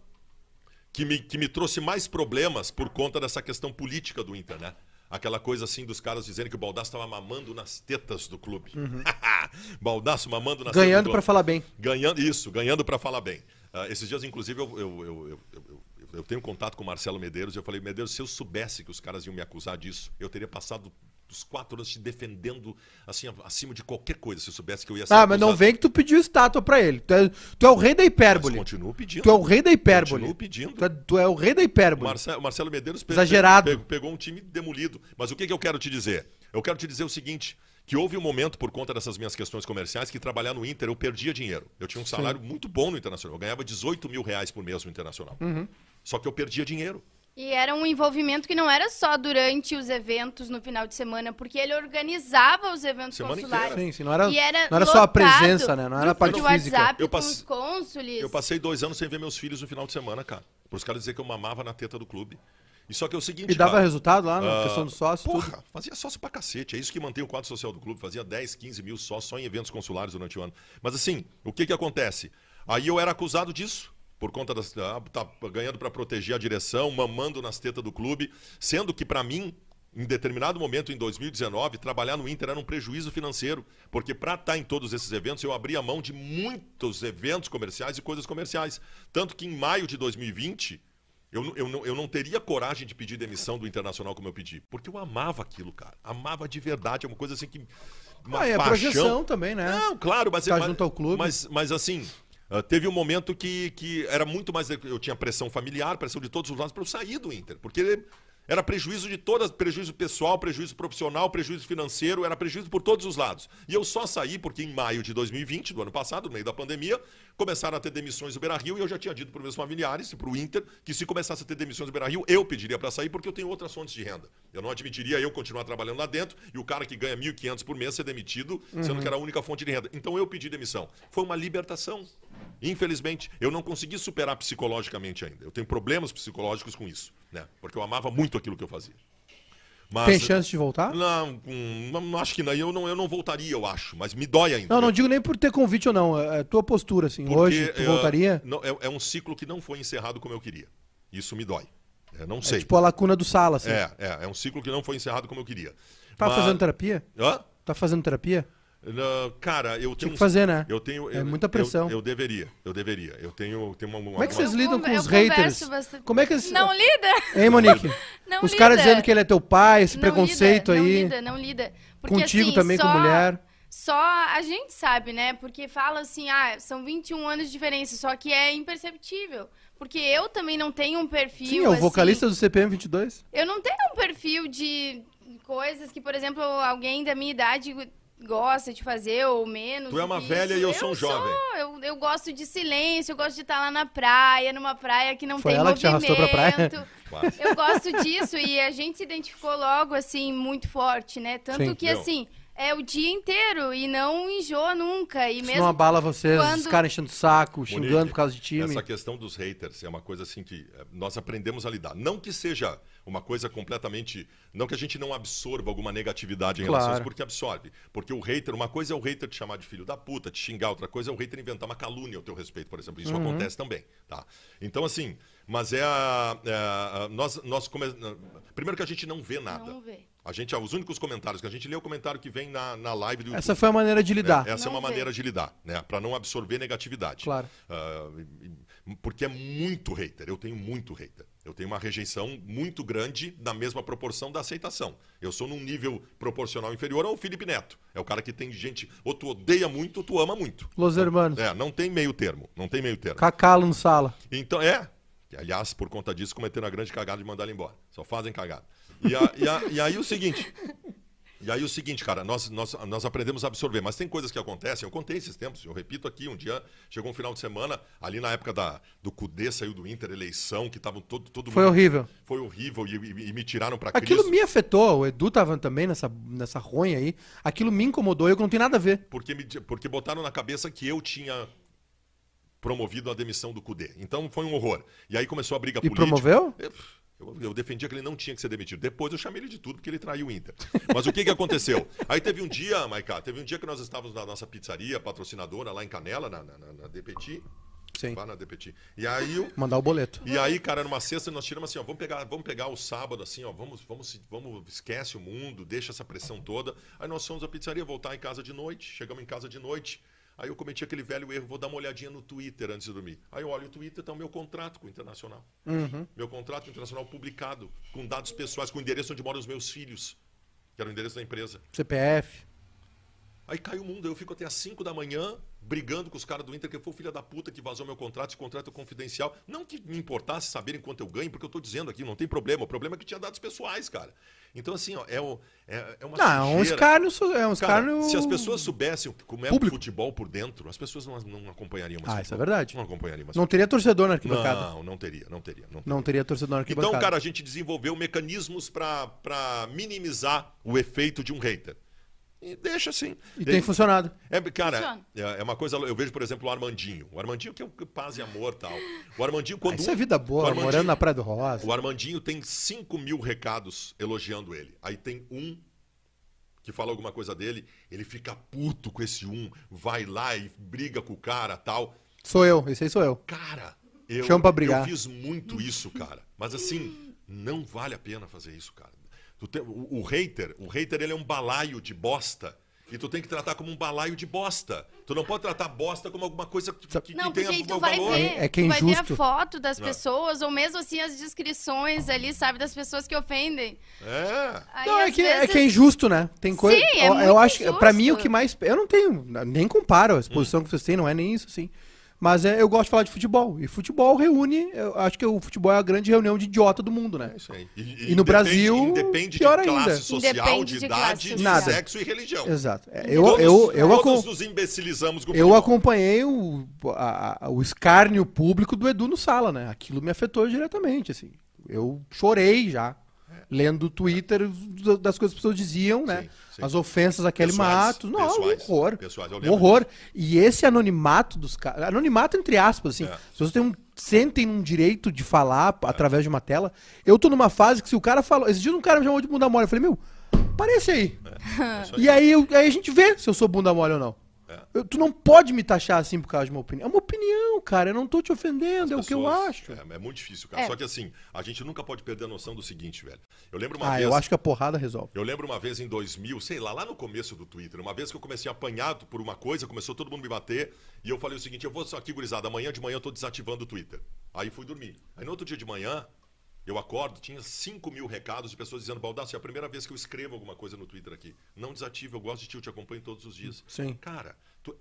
que me, que me trouxe mais problemas por conta dessa questão política do Inter, né? Aquela coisa assim dos caras dizendo que o Baldaço estava mamando nas tetas do clube. Baldaço mamando nas Uhum. Ganhando tetas do pra clube. falar bem. Ganhando, isso, ganhando para falar bem. Ah, esses dias, inclusive, eu, eu, eu, eu, eu- eu tenho contato com o Marcelo Medeiros e eu falei, Medeiros, se eu soubesse que os caras iam me acusar disso, eu teria passado os quatro anos te defendendo assim, acima de qualquer coisa, se eu soubesse que eu ia ser Ah, mas não vem que tu pediu estátua pra ele. Tu é, tu é o rei da Mas hipérbole. continuo pedindo. Tu é o rei da hipérbole. Continuo pedindo. Tu é, tu é o rei da hipérbole. Marcelo, Marcelo Medeiros pe- Exagerado. pe- pegou um time demolido. Mas o que, que eu quero te dizer? Eu quero te dizer o seguinte: que houve um momento, por conta dessas minhas questões comerciais, que trabalhar no Inter eu perdia dinheiro. Eu tinha um salário muito bom no Internacional. Eu ganhava 18 mil reais por mês no Internacional. Uhum. Só que eu perdia dinheiro. E era um envolvimento que não era só durante os eventos no final de semana, porque ele organizava os eventos Semana consulares. Sim, sim, não era, E era não era só a presença, né? Não era a parte física. WhatsApp Eu passe-. Eu passei dois anos sem ver meus filhos no final de semana, cara. Para os caras dizer que eu mamava na teta do clube. E só que é o seguinte, E dava cara, resultado lá na ah, questão do sócio, tudo. Porra, fazia sócio pra cacete. É isso que mantém o quadro social do clube. Fazia 10, 15 mil só, só em eventos consulares durante o ano. Mas assim, o que que acontece? Aí eu era acusado disso. Por conta das. ah, tá ganhando pra proteger a direção, mamando nas tetas do clube. Sendo que, pra mim, em determinado momento, em 2019, trabalhar no Inter era um prejuízo financeiro. Porque pra estar em todos esses eventos, eu abria mão de muitos eventos comerciais e coisas comerciais. Tanto que em maio de 2020. Eu, não- eu, eu não teria coragem de pedir demissão do Internacional como eu pedi. Porque eu amava aquilo, cara. Amava de verdade. É uma coisa assim que. Uma Ah, a paixão. projeção também, né? Não, claro, mas, Tá mas, junto ao clube. mas, mas assim, ah, teve um momento que, que era muito mais. Eu tinha pressão familiar, pressão de todos os lados para eu sair do Inter. Porque era prejuízo de todas, prejuízo pessoal, prejuízo profissional, prejuízo financeiro, era prejuízo por todos os lados. E eu só saí porque em maio de 2020, do ano passado, no meio da pandemia, começaram a ter demissões do Beira Rio e eu já tinha dito para meus familiares e para o Inter que se começasse a ter demissões do Beira Rio, eu pediria para sair porque eu tenho outras fontes de renda. Eu não admitiria eu continuar trabalhando lá dentro e o cara que ganha 1.500 por mês ser demitido, sendo que era a única fonte de renda. Então eu pedi demissão. Foi uma libertação. Infelizmente, eu não consegui superar psicologicamente ainda. Eu tenho problemas psicológicos com isso, né? Porque eu amava muito aquilo que eu fazia. Mas, Tem chance de voltar? Não, hum, não, acho que não. Eu, não. eu não voltaria, eu acho. Mas me dói ainda. Não, não digo nem por ter convite ou não. É é tua postura, assim. Porque, Hoje, tu eh, voltaria? não, é, é um ciclo que não foi encerrado como eu queria. Isso me dói. Eu não É sei. tipo a lacuna do sala, assim. É, é, é um ciclo que não foi encerrado como eu queria. Tá Mas- fazendo terapia? Hã? Tá fazendo terapia? Cara, eu tenho Tinha que fazer, né? Eu tenho. É eu- muita eu- pressão. Eu, deveria, eu deveria. Eu tenho, tenho uma. Como é que vocês Eu lidam con- com eu os haters? converso bastante. Como é que eles... Não lida! Hein, Monique? Não os caras dizendo que ele é teu pai, esse Não preconceito lida, aí. Não lida, não lida. Porque, Contigo assim, também só, com mulher. Só a gente sabe, né? Porque fala assim, ah, são 21 anos de diferença, só que é imperceptível. Porque eu também não tenho um perfil. Sim, é o assim, vocalista do CPM 22. Eu não tenho um perfil de coisas que, por exemplo, alguém da minha idade gosta de fazer ou menos. Tu é uma velha isso. e eu sou um jovem. eu, eu gosto de silêncio, eu gosto de estar lá na praia, numa praia que não Foi tem ela que te movimento. arrastou pra praia? Eu gosto disso e a gente se identificou logo, assim, muito forte, né? Tanto Sim. que, Meu. assim, é o dia inteiro e não enjoa nunca. E Isso mesmo não abala vocês, os quando- caras enchendo o saco, xingando Monique, por causa de time. Essa questão dos haters é uma coisa assim que eh, nós aprendemos a lidar. Não que seja uma coisa completamente. Não que a gente não absorva alguma negatividade em Claro. relação a isso, porque absorve. Porque o hater, uma coisa é o hater te chamar de filho da puta, te xingar, outra coisa é o hater inventar uma calúnia ao teu respeito, por exemplo. Isso Uhum. acontece também. Tá? Então, assim, mas é a. é a- nós, nós come... Primeiro que a gente não vê nada. não vê. A gente, os únicos comentários que a gente lê é o comentário que vem na, na live do YouTube. Essa foi a maneira de lidar. É, essa Não é uma vê. maneira de lidar, né? Pra não absorver negatividade. Claro. E- porque é muito hater. Eu tenho muito hater. Eu tenho uma rejeição muito grande na mesma proporção da aceitação. Eu sou num nível proporcional inferior ao Felipe Neto. É o cara que tem gente, ou tu odeia muito, ou tu ama muito. Los hermanos. É, não tem meio termo. Não tem meio termo. Cacalo no sala. Então, é. Que, aliás, por conta disso, cometeram a grande cagada de mandar ele embora. Só fazem cagada. E, a- e a- e aí o seguinte. E aí o seguinte, cara, nós, nós, nós aprendemos a absorver, mas tem coisas que acontecem, eu contei esses tempos, eu repito aqui, um dia chegou um final de semana, ali na época da, do Cudê, saiu do Inter, eleição, que estavam todo, todo Foi mundo- horrível. Foi horrível e, e- e me tiraram pra Aquilo Cristo, me afetou. O Edu tava também nessa, nessa ronha aí. Aquilo me incomodou. Eu que não tenho nada a ver. porque, me, porque botaram na cabeça que eu tinha promovido a demissão do Cudê. Então foi um horror. E aí começou a briga E política. promoveu? Eu, eu- eu defendia que ele não tinha que ser demitido. Depois eu chamei ele de tudo porque ele traiu o Inter. Mas o que, que aconteceu? Aí teve um dia, Maiká, teve um dia que nós estávamos na nossa pizzaria patrocinadora lá em Canela, na, na, na, DPT. Sim. Lá na DPT. E aí o. Mandar o boleto. E aí, cara, numa sexta nós tiramos assim, ó, vamos pegar, vamos pegar o sábado assim, ó, vamos, vamos, vamos, esquece o mundo, deixa essa pressão toda. Aí nós fomos à pizzaria, voltar em casa de noite, chegamos em casa de noite. Aí eu cometi aquele velho erro, vou dar uma olhadinha no Twitter antes de dormir. Aí eu olho o Twitter, tá o meu contrato com o Internacional. Meu contrato com o Internacional publicado, com dados pessoais, com o endereço onde moram os meus filhos, que era o endereço da empresa. CPF. Aí cai o mundo, eu fico até às 5 da manhã brigando com os caras do Inter, que foi o filho da puta que vazou meu contrato, esse contrato é confidencial. Não que me importasse saberem quanto eu ganho, porque eu tô dizendo aqui, não tem problema. O problema é que tinha dados pessoais, cara. Então, assim, ó, é, o- é, é uma Não, é um escárnio. É um escárnio. se as pessoas soubessem como é Público. o futebol por dentro, as pessoas não, não acompanhariam mais Ah, isso é futebol. verdade. Não acompanhariam mais Não teria torcedor na arquibancada. Não, não teria, não teria. Não Não teria torcedor na arquibancada. então, cara, a gente desenvolveu mecanismos para minimizar o efeito de um hater. E deixa assim. E tem funcionado. É, cara, Funciona. é, é uma coisa. Eu vejo, por exemplo, o Armandinho. O Armandinho que é o paz e amor tal. O Armandinho, quando. Isso é vida boa, morando na Praia do Rosa. O Armandinho tem 5 mil recados elogiando ele. Aí tem um que fala alguma coisa dele, ele fica puto com esse um, vai lá e briga com o cara tal. Sou eu, esse aí sou eu. Cara, eu, Chama pra brigar. eu fiz muito isso, cara. Mas assim, não vale a pena fazer isso, cara. Tu tem- o, o hater, o hater ele é um balaio de bosta. E tu tem que tratar como um balaio de bosta. Tu não pode tratar bosta como alguma coisa que, que, que Não, tenha porque aí tu um vai valor. ver, É- é que é tu vai ver a injusto. foto das É. pessoas, ou mesmo assim as descrições ali, sabe, das pessoas que ofendem. É. Aí, Não, é que, é vezes- que é injusto, né? Tem coisa. Sim, é eu, eu muito acho que, pra mim, o injusto. que mais. Eu não tenho. Nem comparo a exposição que vocês têm, não é nem isso, assim. Mas é, eu gosto de falar de futebol. E futebol reúne. Eu acho que o futebol é a grande reunião de idiota do mundo, né? É isso aí. E, E no Brasil, independe pior de classe ainda. social, de de idade, de. Nada. sexo e religião. Exato. É, Eu, todos eu, eu, todos nos imbecilizamos com o eu acompanhei o, a- a- o escárnio público do Edu no sala, né? Aquilo me afetou diretamente, assim. Eu chorei já. Lendo o Twitter das coisas que as pessoas diziam, né? Sim, sim. As ofensas a Kelly Matos. Não, pessoais, um horror. pessoais, Um horror. E esse anonimato dos caras. Anonimato entre aspas, assim. É. As pessoas têm um, sentem um direito de falar p- através de uma tela. Eu tô numa fase que se o cara falou. Esse dia um cara me chamou de bunda mole. Eu falei, meu, aparece aí. É isso aí. E aí, eu- aí a gente vê se eu sou bunda mole ou não. É. Eu- tu não pode me taxar assim por causa de uma opinião. É uma opinião, cara. Eu não tô te ofendendo, é o que eu pessoas- acho. É, é muito difícil, cara. É. Só que assim, a gente nunca pode perder a noção do seguinte, velho. Eu lembro uma Ah, vez. eu acho que a porrada resolve. Eu lembro uma vez em 2000, sei lá, lá no começo do Twitter, uma vez que eu comecei apanhado por uma coisa, começou todo mundo me bater, e eu falei o seguinte: eu vou só aqui, gurizada, amanhã de manhã eu tô desativando o Twitter. Aí fui dormir. Aí no outro dia de manhã, eu acordo, tinha 5 mil recados de pessoas dizendo: Baldassio, é a primeira vez que eu escrevo alguma coisa no Twitter aqui. Não desative, eu gosto de ti, eu te acompanho todos os dias. Sim. Cara,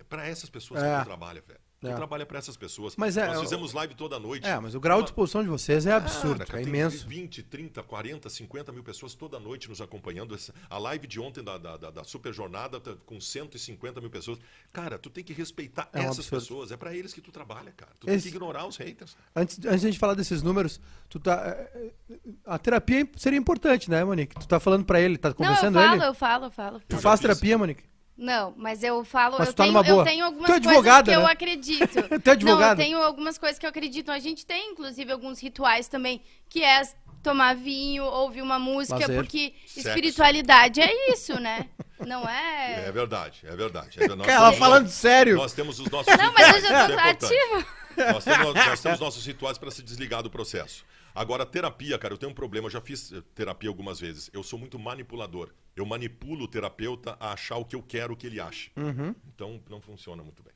pra essas pessoas É. que tu trabalha, velho. Tu É. trabalha pra essas pessoas. Mas é, Nós fizemos live toda noite. É, mas o grau de exposição de vocês é absurdo, Cara, é tem imenso. 20, 30, 40, 50 mil pessoas toda noite nos acompanhando. A live de ontem da, da, da- da Super Jornada tá com 150 mil pessoas. Cara, tu tem que respeitar É um essas absurdo. pessoas. É pra eles que tu trabalha, cara. Tu Esse- tem que ignorar os haters. Antes, antes de a gente falar desses números, tu tá. é, é, A terapia seria importante, né, Monique? Tu tá falando pra ele, tá Não, eu falo, ele? eu falo, eu falo. Tu Eu faz terapia, Monique? Não, mas eu falo, Mas eu, tá tenho, numa boa. eu tenho algumas é coisas advogada, que eu né? acredito. Tu é advogada. Não, eu tenho algumas coisas que eu acredito. A gente tem, inclusive, alguns rituais também, que é tomar vinho, ouvir uma música, Lazer. porque Sexo. espiritualidade é isso, né? Não é... É verdade, é verdade. É, nós Ela falando sério. Nós temos os nossos Não, mas eu já tô é ativa. Nós temos, nós temos nossos rituais para se desligar do processo. Agora, terapia, cara, eu tenho um problema. Eu já fiz terapia algumas vezes. Eu sou muito manipulador. Eu manipulo o terapeuta a achar o que eu quero que ele ache. Uhum. Então, não funciona muito bem.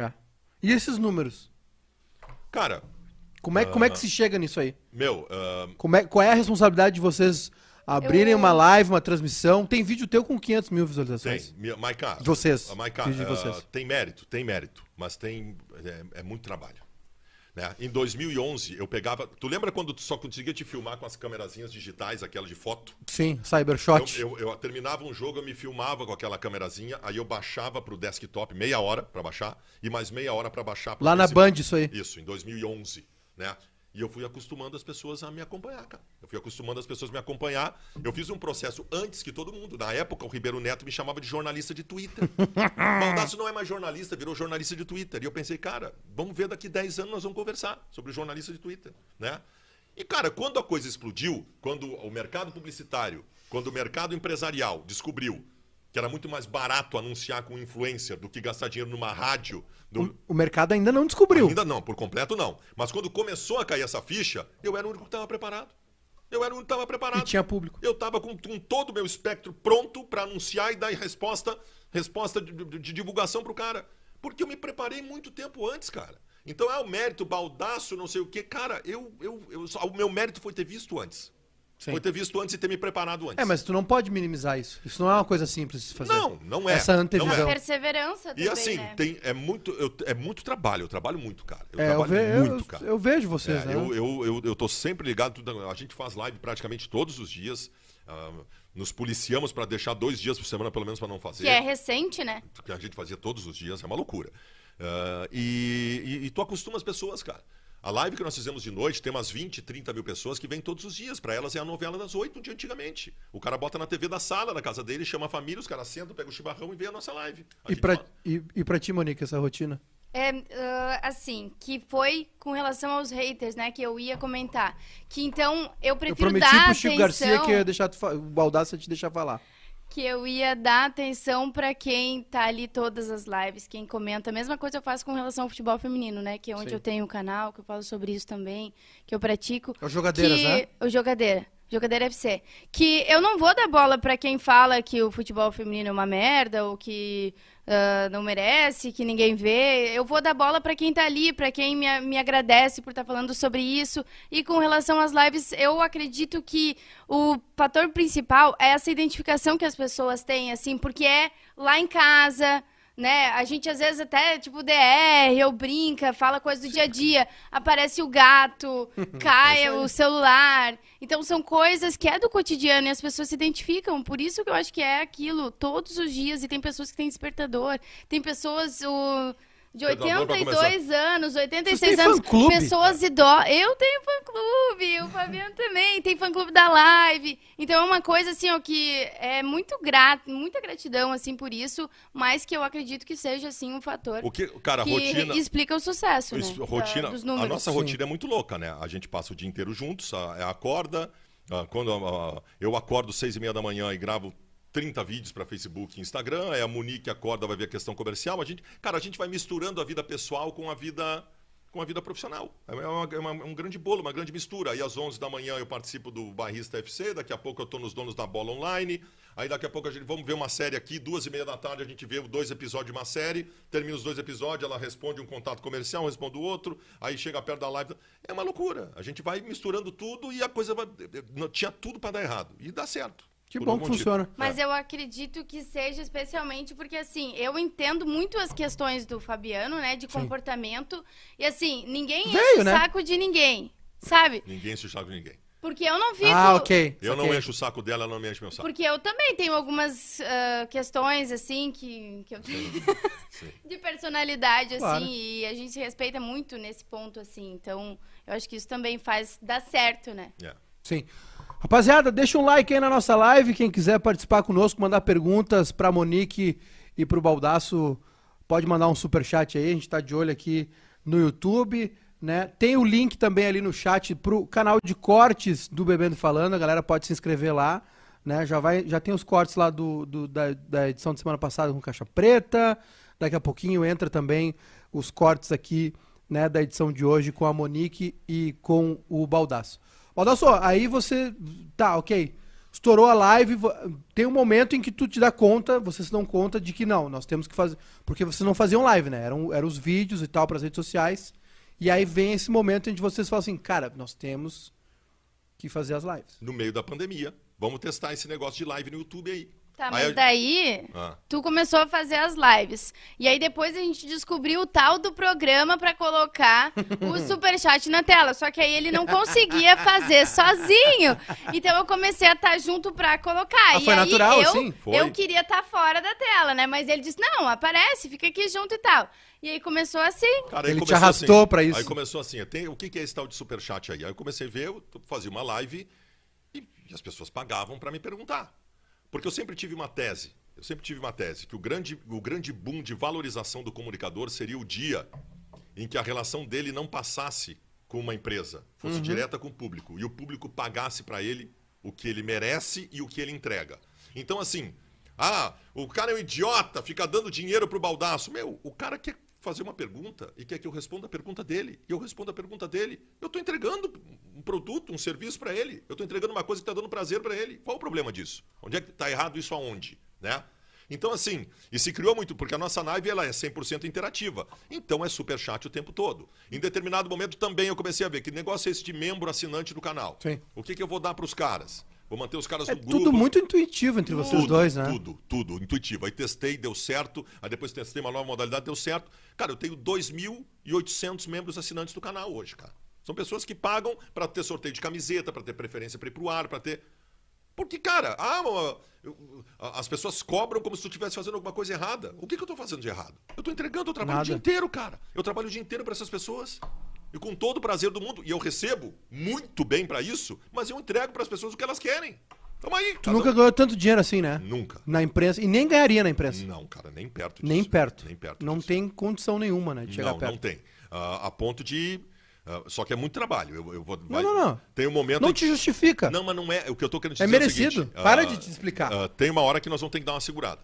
É. E esses números? Cara, Como é, como é que Ah. se chega nisso aí? meu, ah, Como é, qual é a responsabilidade de vocês abrirem Eu- uma live, uma transmissão? Tem vídeo teu com 500 mil visualizações. tem. Maiká. De vocês. Ah, vocês. tem mérito, tem mérito. Mas tem. É, é muito trabalho. Né? Em 2011, eu pegava. Tu lembra quando tu só conseguia te filmar com as câmerazinhas digitais, aquela de foto? Sim, Cybershot. Eu, eu- eu terminava um jogo, eu me filmava com aquela câmerazinha, aí eu baixava pro desktop, meia hora pra baixar, e mais meia hora pra baixar pro Lá na. Band, isso aí. Isso, em 2011, né? E eu fui acostumando as pessoas a me acompanhar, cara. Eu fui acostumando as pessoas a me acompanhar. Eu fiz um processo antes que todo mundo. Na época, o Ribeiro Neto me chamava de jornalista de Twitter. Baldasso não é mais jornalista, virou jornalista de Twitter. E eu pensei, cara, vamos ver daqui 10 anos nós vamos conversar sobre jornalista de Twitter, né? E, cara, quando a coisa explodiu, quando o mercado publicitário, quando o mercado empresarial descobriu que era muito mais barato anunciar com influencer do que gastar dinheiro numa rádio, no, O mercado ainda não descobriu. Ainda não, por completo não. Mas quando começou a cair essa ficha, eu era o único que estava preparado. Eu era o único que estava preparado. E tinha público. Eu estava com, com todo o meu espectro pronto para anunciar e dar resposta, resposta de, de- de divulgação pro cara. Porque eu me preparei muito tempo antes, cara. Então é o mérito, baldaço, não sei o quê. Cara, eu, eu, eu, o meu mérito foi ter visto antes. Sim. Foi ter visto antes e ter me preparado antes. É, mas tu não pode minimizar isso. Isso não é uma coisa simples de se fazer. Não, não é. Essa Não antevisão. é. Perseverança também, E assim, né? tem, é, muito, eu- é muito trabalho. Eu trabalho muito, cara. Eu É, eu, trabalho ve- muito, eu- cara. eu vejo vocês, É, né? eu, eu, eu, eu tô sempre ligado. tudo- A gente faz live praticamente todos os dias. ah, nos policiamos para deixar dois dias por semana, pelo menos, para não fazer. Que é recente, né? Que a gente fazia todos os dias, é uma loucura. Ah, e, e, e tu acostuma as pessoas, cara. A live que nós fizemos de noite tem umas 20, 30 mil pessoas que vêm todos os dias. Para elas é a novela das oito de antigamente. O cara bota na TV da sala da casa dele, chama a família, os caras sentam, pegam o chimarrão e vê a nossa live. A E pra, fala- e, e pra ti, Monique, essa rotina? É, ah, assim, que foi com relação aos haters, né? Que eu ia comentar. Que então eu Eu prefiro prometi dar pro Chico atenção. Garcia que eu ia deixar tu fa- o Baldaço ia te deixar falar. Que eu ia dar atenção pra quem tá ali todas as lives, quem comenta. A mesma coisa eu faço com relação ao futebol feminino, né? Que é onde Sim. eu tenho um canal, que eu falo sobre isso também, que eu pratico. É o Jogadeiras, que... né? O Jogadeira. Jogadeira FC. Que eu não vou dar bola pra quem fala que o futebol feminino é uma merda, ou que ah, não merece, que ninguém vê. Eu vou dar bola pra quem tá ali, pra quem me, me agradece por estar falando sobre isso. E com relação às lives, eu acredito que o fator principal é essa identificação que as pessoas têm, assim, porque é lá em casa, né? A gente às vezes até, tipo, DR, ou brinca, fala coisa do dia a dia, aparece o gato, cai o celular. Então são coisas que é do cotidiano e as pessoas se identificam. Por isso que eu acho que é aquilo todos os dias. E tem pessoas que têm despertador, tem pessoas o, de Despertador pra 82 anos, 86 Vocês têm anos, fã-clube? pessoas idosas. Eu tenho fã-clube, o Fabiano também tem fã-clube da live. Então é uma coisa assim, ó, que é muito grato, muita gratidão assim por isso, mas que eu acredito que seja assim um fator O que, cara, a que rotina. explica o sucesso, né? Isso, da- rotina, dos a números. nossa rotina é muito louca, né? A gente passa o dia inteiro juntos, a- é acorda, quando eu acordo seis e meia da manhã e gravo 30 vídeos para Facebook e Instagram, aí a Monique acorda, vai ver a questão comercial, a gente, cara, a gente vai misturando a vida pessoal com a vida com a vida profissional. É, uma- é uma- é um grande bolo, uma grande mistura. Aí às 11 da manhã eu participo do Barrista FC, daqui a pouco eu estou nos Donos da Bola Online, aí daqui a pouco a gente vamos ver uma série aqui, duas e meia da tarde a gente vê dois episódios de uma série, termina os dois episódios, ela responde um contato comercial, responde o outro, aí chega perto da live. É uma loucura. A gente vai misturando tudo e a coisa vai... não- Tinha tudo para dar errado. E dá certo. Que bom que funciona. Mas É. eu acredito que seja especialmente porque, assim, eu entendo muito as questões do Fabiano, né? De comportamento. E, assim, ninguém enche Veio, o né? saco de ninguém, sabe? Ninguém enche o saco de ninguém. Porque eu não fico... Ah, ok. Eu não Saquei. encho o saco dela, ela não me enche meu saco. Porque eu também tenho algumas ah, questões, assim, que, que eu tenho de personalidade, assim, Claro. e a gente se respeita muito nesse ponto, assim. Então, eu acho que isso também faz dar certo, né? É. Sim. Rapaziada, deixa um like aí na nossa live. Quem quiser participar conosco, mandar perguntas pra Monique e pro Baldaço, pode mandar um super chat aí. A gente tá de olho aqui no YouTube, né? Tem o link também ali no chat pro canal de cortes do Bebendo Falando. A galera pode se inscrever lá, né? Já vai, já tem os cortes lá do, do- da, da edição de semana passada com caixa preta. Daqui a pouquinho entra também os cortes aqui, né, da edição de hoje com a Monique e com o Baldaço. Baldasso, aí você. Tá, ok. Estourou a live, tem um momento em que tu te dá conta, você se dão conta de que não, nós temos que fazer. Porque vocês não faziam live, né? Eram, eram os vídeos e tal para as redes sociais. E aí vem esse momento em que vocês falam assim, cara, nós temos que fazer as lives. No meio da pandemia. Vamos testar esse negócio de live no YouTube aí. Tá, mas eu- daí Ah. tu começou a fazer as lives. E aí depois a gente descobriu o tal do programa pra colocar o superchat na tela. Só que aí ele não conseguia fazer sozinho. Então eu comecei a estar junto pra colocar. Ah, e foi aí natural, eu, assim? Foi. eu queria estar fora da tela, né? Mas ele disse: "Não, aparece, fica aqui junto e tal". E aí começou assim. Cara, aí Ele te arrastou assim. pra isso. Aí começou assim, tem, o que que é esse tal de superchat aí? Aí eu comecei a ver, eu fazia uma live e, e as pessoas pagavam pra me perguntar. Porque eu sempre tive uma tese, eu sempre tive uma tese, que o grande, o grande boom de valorização do comunicador seria o dia em que a relação dele não passasse com uma empresa, fosse Uhum. direta com o público, e o público pagasse pra ele o que ele merece e o que ele entrega. Então, assim, ah, o cara é um idiota, fica dando dinheiro pro baldaço. Meu, o cara quer fazer uma pergunta e quer que eu responda a pergunta dele. E eu respondo a pergunta dele. Eu tô entregando um produto, um serviço pra ele. Eu tô entregando uma coisa que tá dando prazer pra ele. Qual o problema disso? Onde é que tá errado isso aonde? Né? Então, assim, e se criou muito, porque a nossa live ela é 100% interativa. Então é super chat o tempo todo. Em determinado momento também eu comecei a ver que negócio é esse de membro assinante do canal. Sim. O que, que eu vou dar pros caras? Vou manter os caras É no grupo. tudo muito intuitivo entre vocês Tudo, dois, né? Tudo, tudo, intuitivo. Aí testei, deu certo. Aí depois testei uma nova modalidade, deu certo. Cara, eu tenho 2.800 membros assinantes do canal hoje, cara. São pessoas que pagam pra ter sorteio de camiseta, pra ter preferência pra ir pro ar, pra ter. Porque, cara, ah, as pessoas cobram como se tu estivesse fazendo alguma coisa errada. O que, que eu tô fazendo de errado? Eu tô entregando, eu trabalho Nada. o dia inteiro, cara. Eu trabalho o dia inteiro pra essas pessoas. E com todo o prazer do mundo. E eu recebo muito bem pra isso, mas eu entrego pras pessoas o que elas querem. Tamo aí. Tu nunca um- ganhou tanto dinheiro assim, né? Nunca. Na imprensa. E nem ganharia na imprensa. Não, cara, nem perto disso. Nem perto. Nem perto Não disso. tem condição nenhuma, né? De chegar não, perto. não tem. Ah, a ponto de. ah, só que é muito trabalho. Eu, eu vou, vai- não, não. Tem um momento. Não te justifica. Não, mas não é. O que eu tô querendo te É dizer merecido. o seguinte, Para ah, de te explicar. ah, tem uma hora que nós vamos ter que dar uma segurada.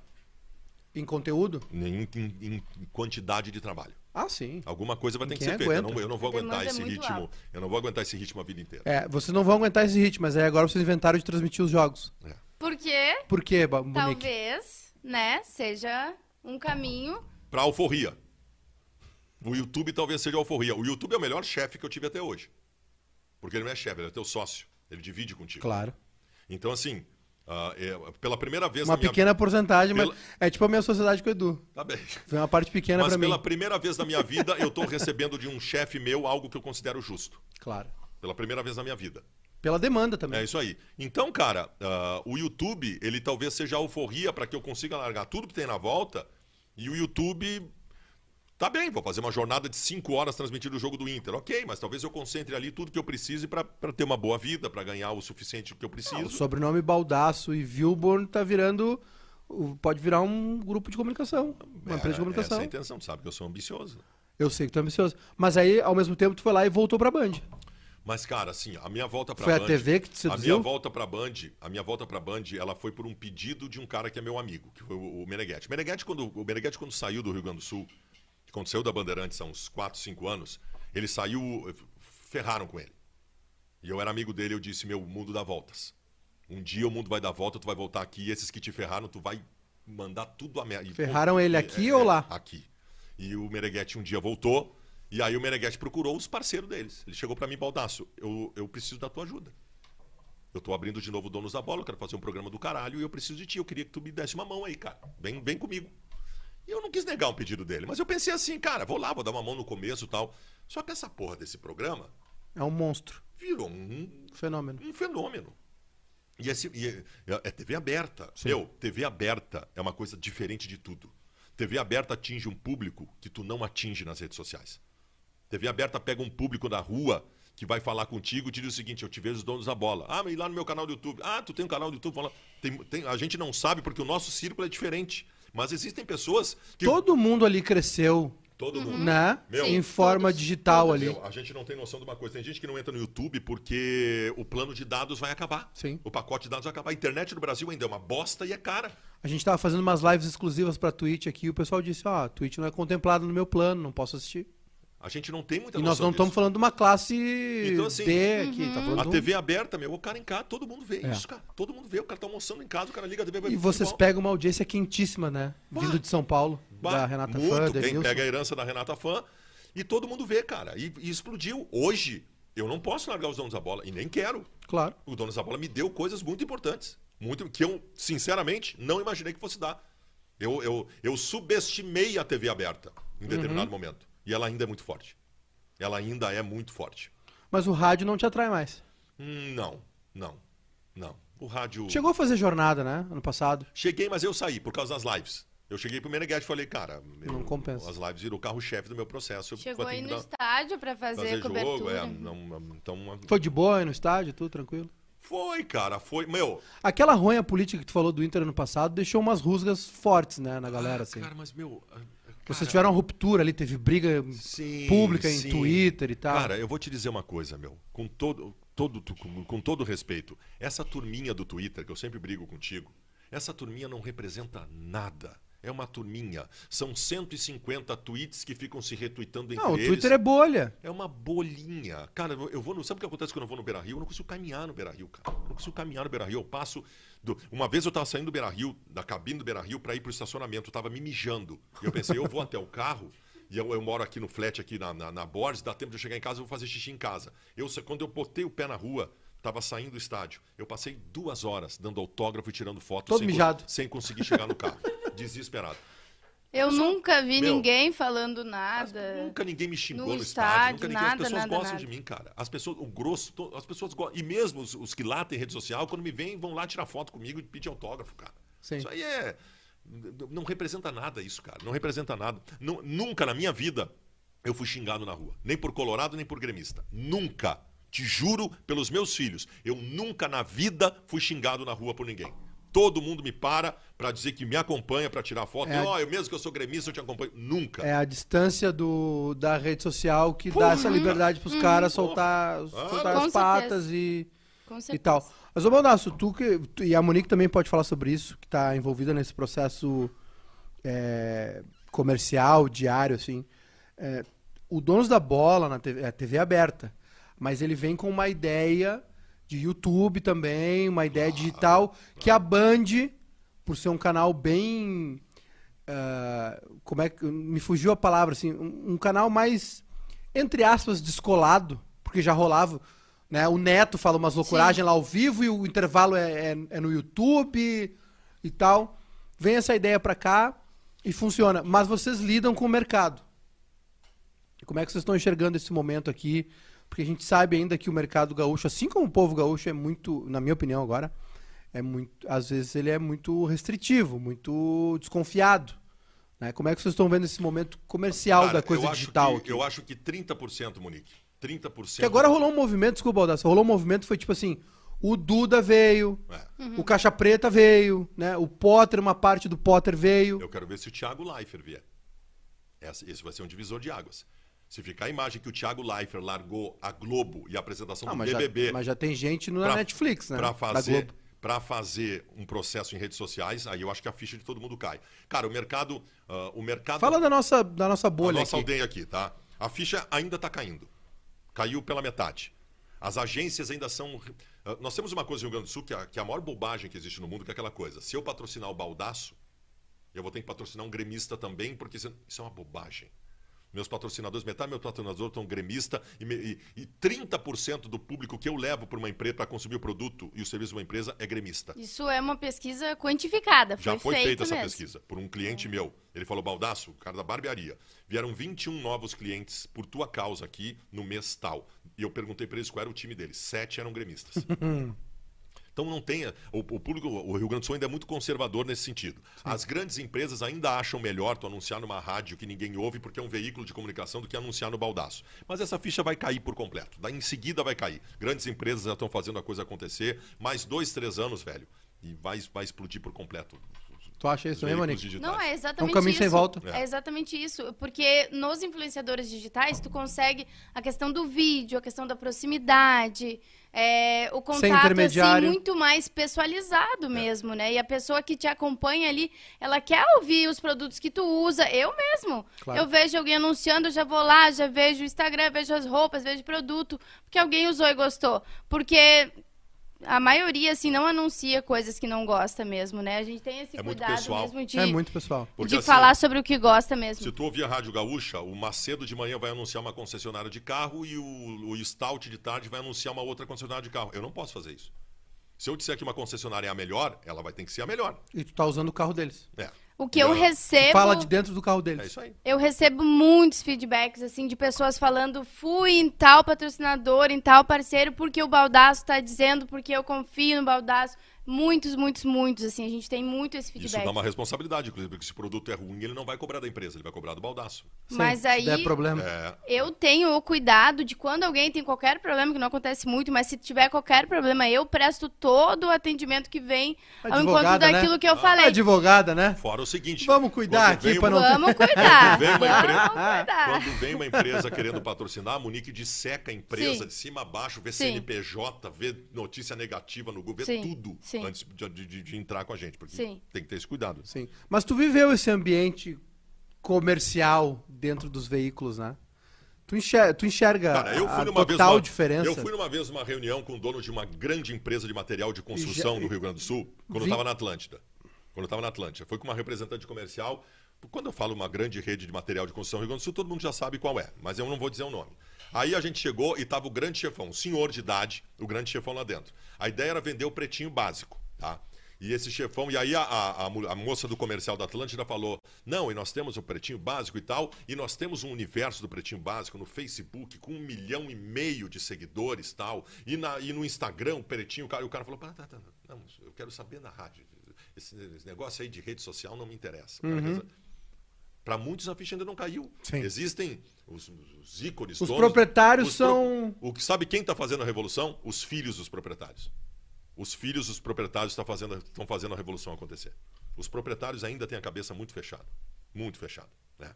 Em conteúdo? Em, em- em quantidade de trabalho. Ah, sim. Alguma coisa vai ter que ser feita. Eu aguenta? não, eu não vou aguentar é esse ritmo. alta. Eu não vou aguentar esse ritmo a vida inteira. É, vocês não vão aguentar esse ritmo, mas aí agora vocês inventaram de transmitir os jogos. Porque Por quê, Ba- Monique? talvez, né, seja um caminho. Pra alforria. O YouTube talvez seja a alforria. O YouTube é o melhor chefe que eu tive até hoje. Porque ele não é chefe, ele é teu sócio. Ele divide contigo. Claro. Então, assim, ah, é, pela primeira vez Uma na minha pequena porcentagem, mas Pela- é tipo a minha sociedade com o Edu. Tá bem. Vem uma parte pequena Mas pra pela mim. primeira vez na minha vida, eu tô recebendo de um chefe meu algo que eu considero justo. Claro. Pela primeira vez na minha vida. Pela demanda também. É isso aí. Então, cara, ah, o YouTube, ele talvez seja a alforria para que eu consiga largar tudo que tem na volta. E o YouTube. Tá bem, vou fazer uma jornada de 5 horas transmitindo o jogo do Inter. Ok, mas talvez eu concentre ali tudo que eu precise para ter uma boa vida, para ganhar o suficiente que eu Ah, preciso. o sobrenome Baldaço e Vilborn tá virando. Pode virar um grupo de comunicação. Uma empresa de É, Essa é comunicação. a intenção, tu sabe que eu sou ambicioso. Eu sei que tu é ambicioso. Mas aí, ao mesmo tempo, tu foi lá e voltou pra Band. Mas, cara, assim, a minha volta pra Foi a Band. TV que te A minha seduziu? volta pra Band, a minha volta pra Band, ela foi por um pedido de um cara que é meu amigo, que foi o, o Meneghetti. Meneghetti, quando, o Meneghetti, quando saiu do Rio Grande do Sul, quando saiu da Bandeirantes há uns 4, 5 anos, ele saiu, ferraram com ele. E eu era amigo dele, eu disse, meu, o mundo dá voltas. Um dia o mundo vai dar volta, tu vai voltar aqui, e esses que te ferraram, tu vai mandar tudo a merda. Ferraram pô, ele é- aqui é- ou é, lá? Aqui. E o Meneghetti um dia voltou, e aí o Meneghetti procurou os parceiros deles. Ele chegou pra mim, Baldaço, eu, eu preciso da tua ajuda. Eu tô abrindo de novo Donos da Bola, eu quero fazer um programa do caralho e eu preciso de ti. Eu queria que tu me desse uma mão aí, cara. Vem, vem comigo. E eu não quis negar um pedido dele, mas eu pensei assim, cara, vou lá, vou dar uma mão no começo e tal. Só que essa porra desse programa É um monstro. virou um, Fenômeno. um fenômeno. E, esse, e é, é TV aberta. Meu, TV aberta é uma coisa diferente de tudo. TV aberta atinge um público que tu não atinge nas redes sociais. TV aberta pega um público da rua que vai falar contigo e te diz o seguinte: eu te vejo os donos da bola. Ah, mas lá no meu canal do YouTube. Ah, tu tem um canal do YouTube. Fala, tem, tem- a gente não sabe porque o nosso círculo é diferente. Mas existem pessoas que. Todo mundo ali cresceu, Todo mundo. né? Meu. em Sim, forma todos, digital todos. ali. Meu, a gente não tem noção de uma coisa. Tem gente que não entra no YouTube porque o plano de dados vai acabar. Sim. O pacote de dados vai acabar. A internet no Brasil ainda é uma bosta e é cara. A gente tava fazendo umas lives exclusivas pra Twitch aqui e o pessoal disse, ó, Twitch não é contemplado no meu plano, não posso assistir. A gente não tem muita E nós não estamos falando de uma classe Então, assim, D aqui, tá falando A TV aberta, meu, o cara em casa, todo mundo vê É. isso, cara. Todo mundo vê, o cara tá almoçando em casa, o cara liga a TV E vocês pegam uma audiência quentíssima, né? Bah. Vindo de São Paulo, Bah, da Renata muito, Fã, quem Edilson. pega a herança da Renata Fã e todo mundo vê, cara. E, e explodiu. Hoje, eu não posso largar os donos da bola, e nem quero. Claro. O dono da bola me deu coisas muito importantes. Muito, que eu, sinceramente, não imaginei que fosse dar. Eu, eu, eu subestimei a TV aberta em Uhum. determinado momento. E ela ainda é muito forte. Ela ainda é muito forte. Mas o rádio não te atrai mais. Hum, Não, não, não. O rádio. Chegou a fazer jornada, né? Ano passado. Cheguei, mas eu saí por causa das lives. Eu cheguei pro Meneghetti e falei, cara, Não eu- compensa. as lives viram o carro-chefe do meu processo. eu Chegou aí no dar- estádio pra fazer, fazer jogo, cobertura. é, não, então Foi de boa aí no estádio, tudo tranquilo. foi, cara, foi, meu. Aquela ronha política que tu falou do Inter ano passado deixou umas rusgas fortes, né, na galera, ah, assim. Cara, mas meu, ah, Vocês tiveram uma ruptura ali, teve briga sim, pública em sim. Twitter e tal. Cara, eu vou te dizer uma coisa, meu, com todo, todo, com, com todo respeito, essa turminha do Twitter que eu sempre brigo contigo, essa turminha não representa nada. É uma turminha. São 150 tweets que ficam se retweetando entre não, o eles. Twitter é bolha. É uma bolinha. Cara, eu vou no. Sabe o que acontece quando eu vou no Beira Rio? Eu não consigo caminhar no Beira Rio, cara. Eu não consigo caminhar no Beira Rio. Eu passo. Do- Uma vez eu tava saindo do Beira Rio, da cabine do Beira Rio, pra ir pro estacionamento. Eu tava me mijando. E eu pensei, eu vou até o carro. E eu, eu moro aqui no flat, aqui na, na, na Borges, dá tempo de eu chegar em casa, eu vou fazer xixi em casa. Eu, quando eu botei o pé na rua, tava saindo do estádio. Eu passei duas horas dando autógrafo e tirando foto Todo sem, mijado. sem conseguir chegar no carro. Desesperado. Eu nunca vi Meu, ninguém falando nada. Nunca ninguém me xingou No no, estádio, estádio, nunca ninguém. nada, as pessoas nada, gostam nada. de mim, cara. As pessoas, o grosso, to- as pessoas gostam. E mesmo os, os que lá têm rede social, quando me veem, vão lá tirar foto comigo e pedir autógrafo, cara. Sim. Isso aí é. Não representa nada isso, cara. Não representa nada. Nu- nunca na minha vida eu fui xingado na rua. Nem por colorado, nem por gremista. Nunca. Te juro pelos meus filhos. Eu nunca na vida fui xingado na rua por ninguém. Todo mundo me para pra dizer que me acompanha pra tirar foto. É. E, ó, eu mesmo que eu sou gremista, eu te acompanho. Nunca. É a distância do, da rede social que dá essa liberdade pros caras soltar, soltar Com as patas e, e tal. Mas, ô Baldasso, tu, que, tu- e a Monique também pode falar sobre isso, que tá envolvida nesse processo é, comercial, diário, assim. É, o Donos da Bola na TV, é TV aberta, mas ele vem com uma ideia de YouTube também, uma ideia digital, que a Band, por ser um canal bem... ah, como é que... Me fugiu a palavra, assim, um, um canal mais, entre aspas, descolado, porque já rolava... Né? O Neto fala umas loucuragens lá ao vivo e o intervalo é, é- é no YouTube e tal. Vem essa ideia pra cá e funciona. Mas vocês lidam com o mercado. Como é que vocês estão enxergando esse momento aqui? Porque a gente sabe ainda que o mercado gaúcho, assim como o povo gaúcho, é muito, na minha opinião agora, é muito, às vezes ele é muito restritivo, muito desconfiado. Né? Como é que vocês estão vendo esse momento comercial Cara, da coisa eu acho digital? que- aqui? eu acho que 30%, Monique. 30%. Porque agora rolou um movimento, desculpa, Baldasso, rolou um movimento, foi tipo assim, o Duda veio, É, Uhum. o Caixa Preta veio, né? O Potter, uma parte do Potter veio. eu quero ver se o Thiago Leifert vier. Esse vai ser um divisor de águas. Se ficar a imagem que o Thiago Leifert largou a Globo e a apresentação Ah, do mas, já, BBB mas já tem gente na pra- Netflix, né? pra Da fazer, pra fazer um processo em redes sociais, aí eu acho que a ficha de todo mundo cai. Cara, o mercado... ah, o mercado Fala da nossa, da nossa a bolha nossa aqui. aldeia aqui, tá? A ficha ainda está caindo. Caiu pela metade. As agências ainda são. Ah, Nós temos uma coisa no Rio Grande do Sul que é, a, que é a maior bobagem que existe no mundo, que é aquela coisa. Se eu patrocinar o baldaço, eu vou ter que patrocinar um gremista também, porque isso isso é uma bobagem. Meus patrocinadores, metade dos meus patrocinadores estão gremista e, me- e, e 30% do público que eu levo para uma empresa para consumir o produto e o serviço de uma empresa é gremista. Isso é uma pesquisa quantificada. Foi Já foi feito feita essa mesmo. pesquisa por um cliente meu. Ele falou, Baldaço, cara da barbearia, vieram 21 novos clientes por tua causa aqui no mês tal. E eu perguntei para eles qual era o time deles. Sete eram gremistas. Então não tenha. O, o público, o Rio Grande do Sul ainda é muito conservador nesse sentido. As grandes empresas ainda acham melhor tu anunciar numa rádio que ninguém ouve, porque é um veículo de comunicação, do que anunciar no baldaço. Mas essa ficha vai cair por completo. Daí em seguida vai cair. Grandes empresas já estão fazendo a coisa acontecer. Mais dois, três anos, velho. E vai, vai explodir por completo. Tu acha isso mesmo, digitais. Não, é exatamente É um caminho isso. sem volta. É exatamente isso. Porque nos influenciadores digitais, tu consegue a questão do vídeo, a questão da proximidade, é, o contato assim, muito mais personalizado mesmo, né? E a pessoa que te acompanha ali, ela quer ouvir os produtos que tu usa. Eu mesmo. Claro. Eu vejo alguém anunciando, eu já vou lá, já vejo o Instagram, vejo as roupas, vejo o produto, porque alguém usou e gostou. Porque a maioria, assim, não anuncia coisas que não gosta mesmo, né? A gente tem esse É cuidado pessoal. mesmo de, É muito pessoal. Porque, de assim, falar sobre o que gosta mesmo. Se tu ouvir a Rádio Gaúcha, o Macedo de manhã vai anunciar uma concessionária de carro e o, o Stout de tarde vai anunciar uma outra concessionária de carro. Eu não posso fazer isso. Se eu disser que uma concessionária é a melhor, ela vai ter que ser a melhor. E tu tá usando o carro deles. É, O que eu recebo, Fala de dentro do carro é deles. isso aí. eu recebo muitos feedbacks assim de pessoas falando, fui em tal patrocinador, em tal parceiro, porque o Baldaço tá dizendo, porque eu confio no Baldaço. Muitos, muitos, muitos, assim, a gente tem muito esse Isso feedback. dá uma responsabilidade, inclusive, porque se o produto é ruim, ele não vai cobrar da empresa, ele vai cobrar do baldaço. Mas Sim, se aí der problema. É, eu tenho o cuidado de quando alguém tem qualquer problema, que não acontece muito, mas se tiver qualquer problema, eu presto todo o atendimento que vem ao encontro Advogada, né? daquilo que eu Ah, falei. advogada, né? fora o seguinte. Vamos cuidar quando aqui pra não ter- Vamos cuidar. Vem uma Vamos empresa- cuidar. Quando vem uma empresa querendo patrocinar, a Monique disseca a empresa Sim. de cima a baixo, vê Sim. CNPJ, vê notícia negativa no Google, vê Sim. tudo Sim. Antes de, de- de entrar com a gente. Porque Sim. tem que ter esse cuidado. Sim. Mas tu viveu esse ambiente comercial dentro dos veículos, né? Tu enxerga, tu enxerga Cara, eu a fui numa total vez uma, diferença. Eu fui numa vez numa reunião com o dono de uma grande empresa de material de construção já- no Rio Grande do Sul, quando Vi- eu estava na Atlântida. Quando eu estava na Atlântida. Foi com uma representante comercial. Quando eu falo uma grande rede de material de construção no Rio Grande do Sul, todo mundo já sabe qual é, mas eu não vou dizer o nome. Aí a gente chegou e estava o grande chefão, um senhor de idade, o grande chefão lá dentro. A ideia era vender o pretinho básico, tá? E esse chefão, e aí a, a, a moça do comercial da Atlântida falou: não, e nós temos o pretinho básico e tal, e nós temos um universo do pretinho básico no Facebook com um milhão e meio de seguidores tal, e, na, e no Instagram, o pretinho, o cara, o cara falou: tá, tá, tá, não, eu quero saber na rádio. Esse, esse negócio aí de rede social não me interessa. Para muitos a ficha ainda não caiu. Sim. Existem os, os ícones Os todos. proprietários Os pro- são- O que sabe quem está fazendo a revolução? Os filhos dos proprietários. Os filhos dos proprietários estão fazendo, estão fazendo a revolução acontecer. Os proprietários ainda têm a cabeça muito fechada. Muito fechada. Né?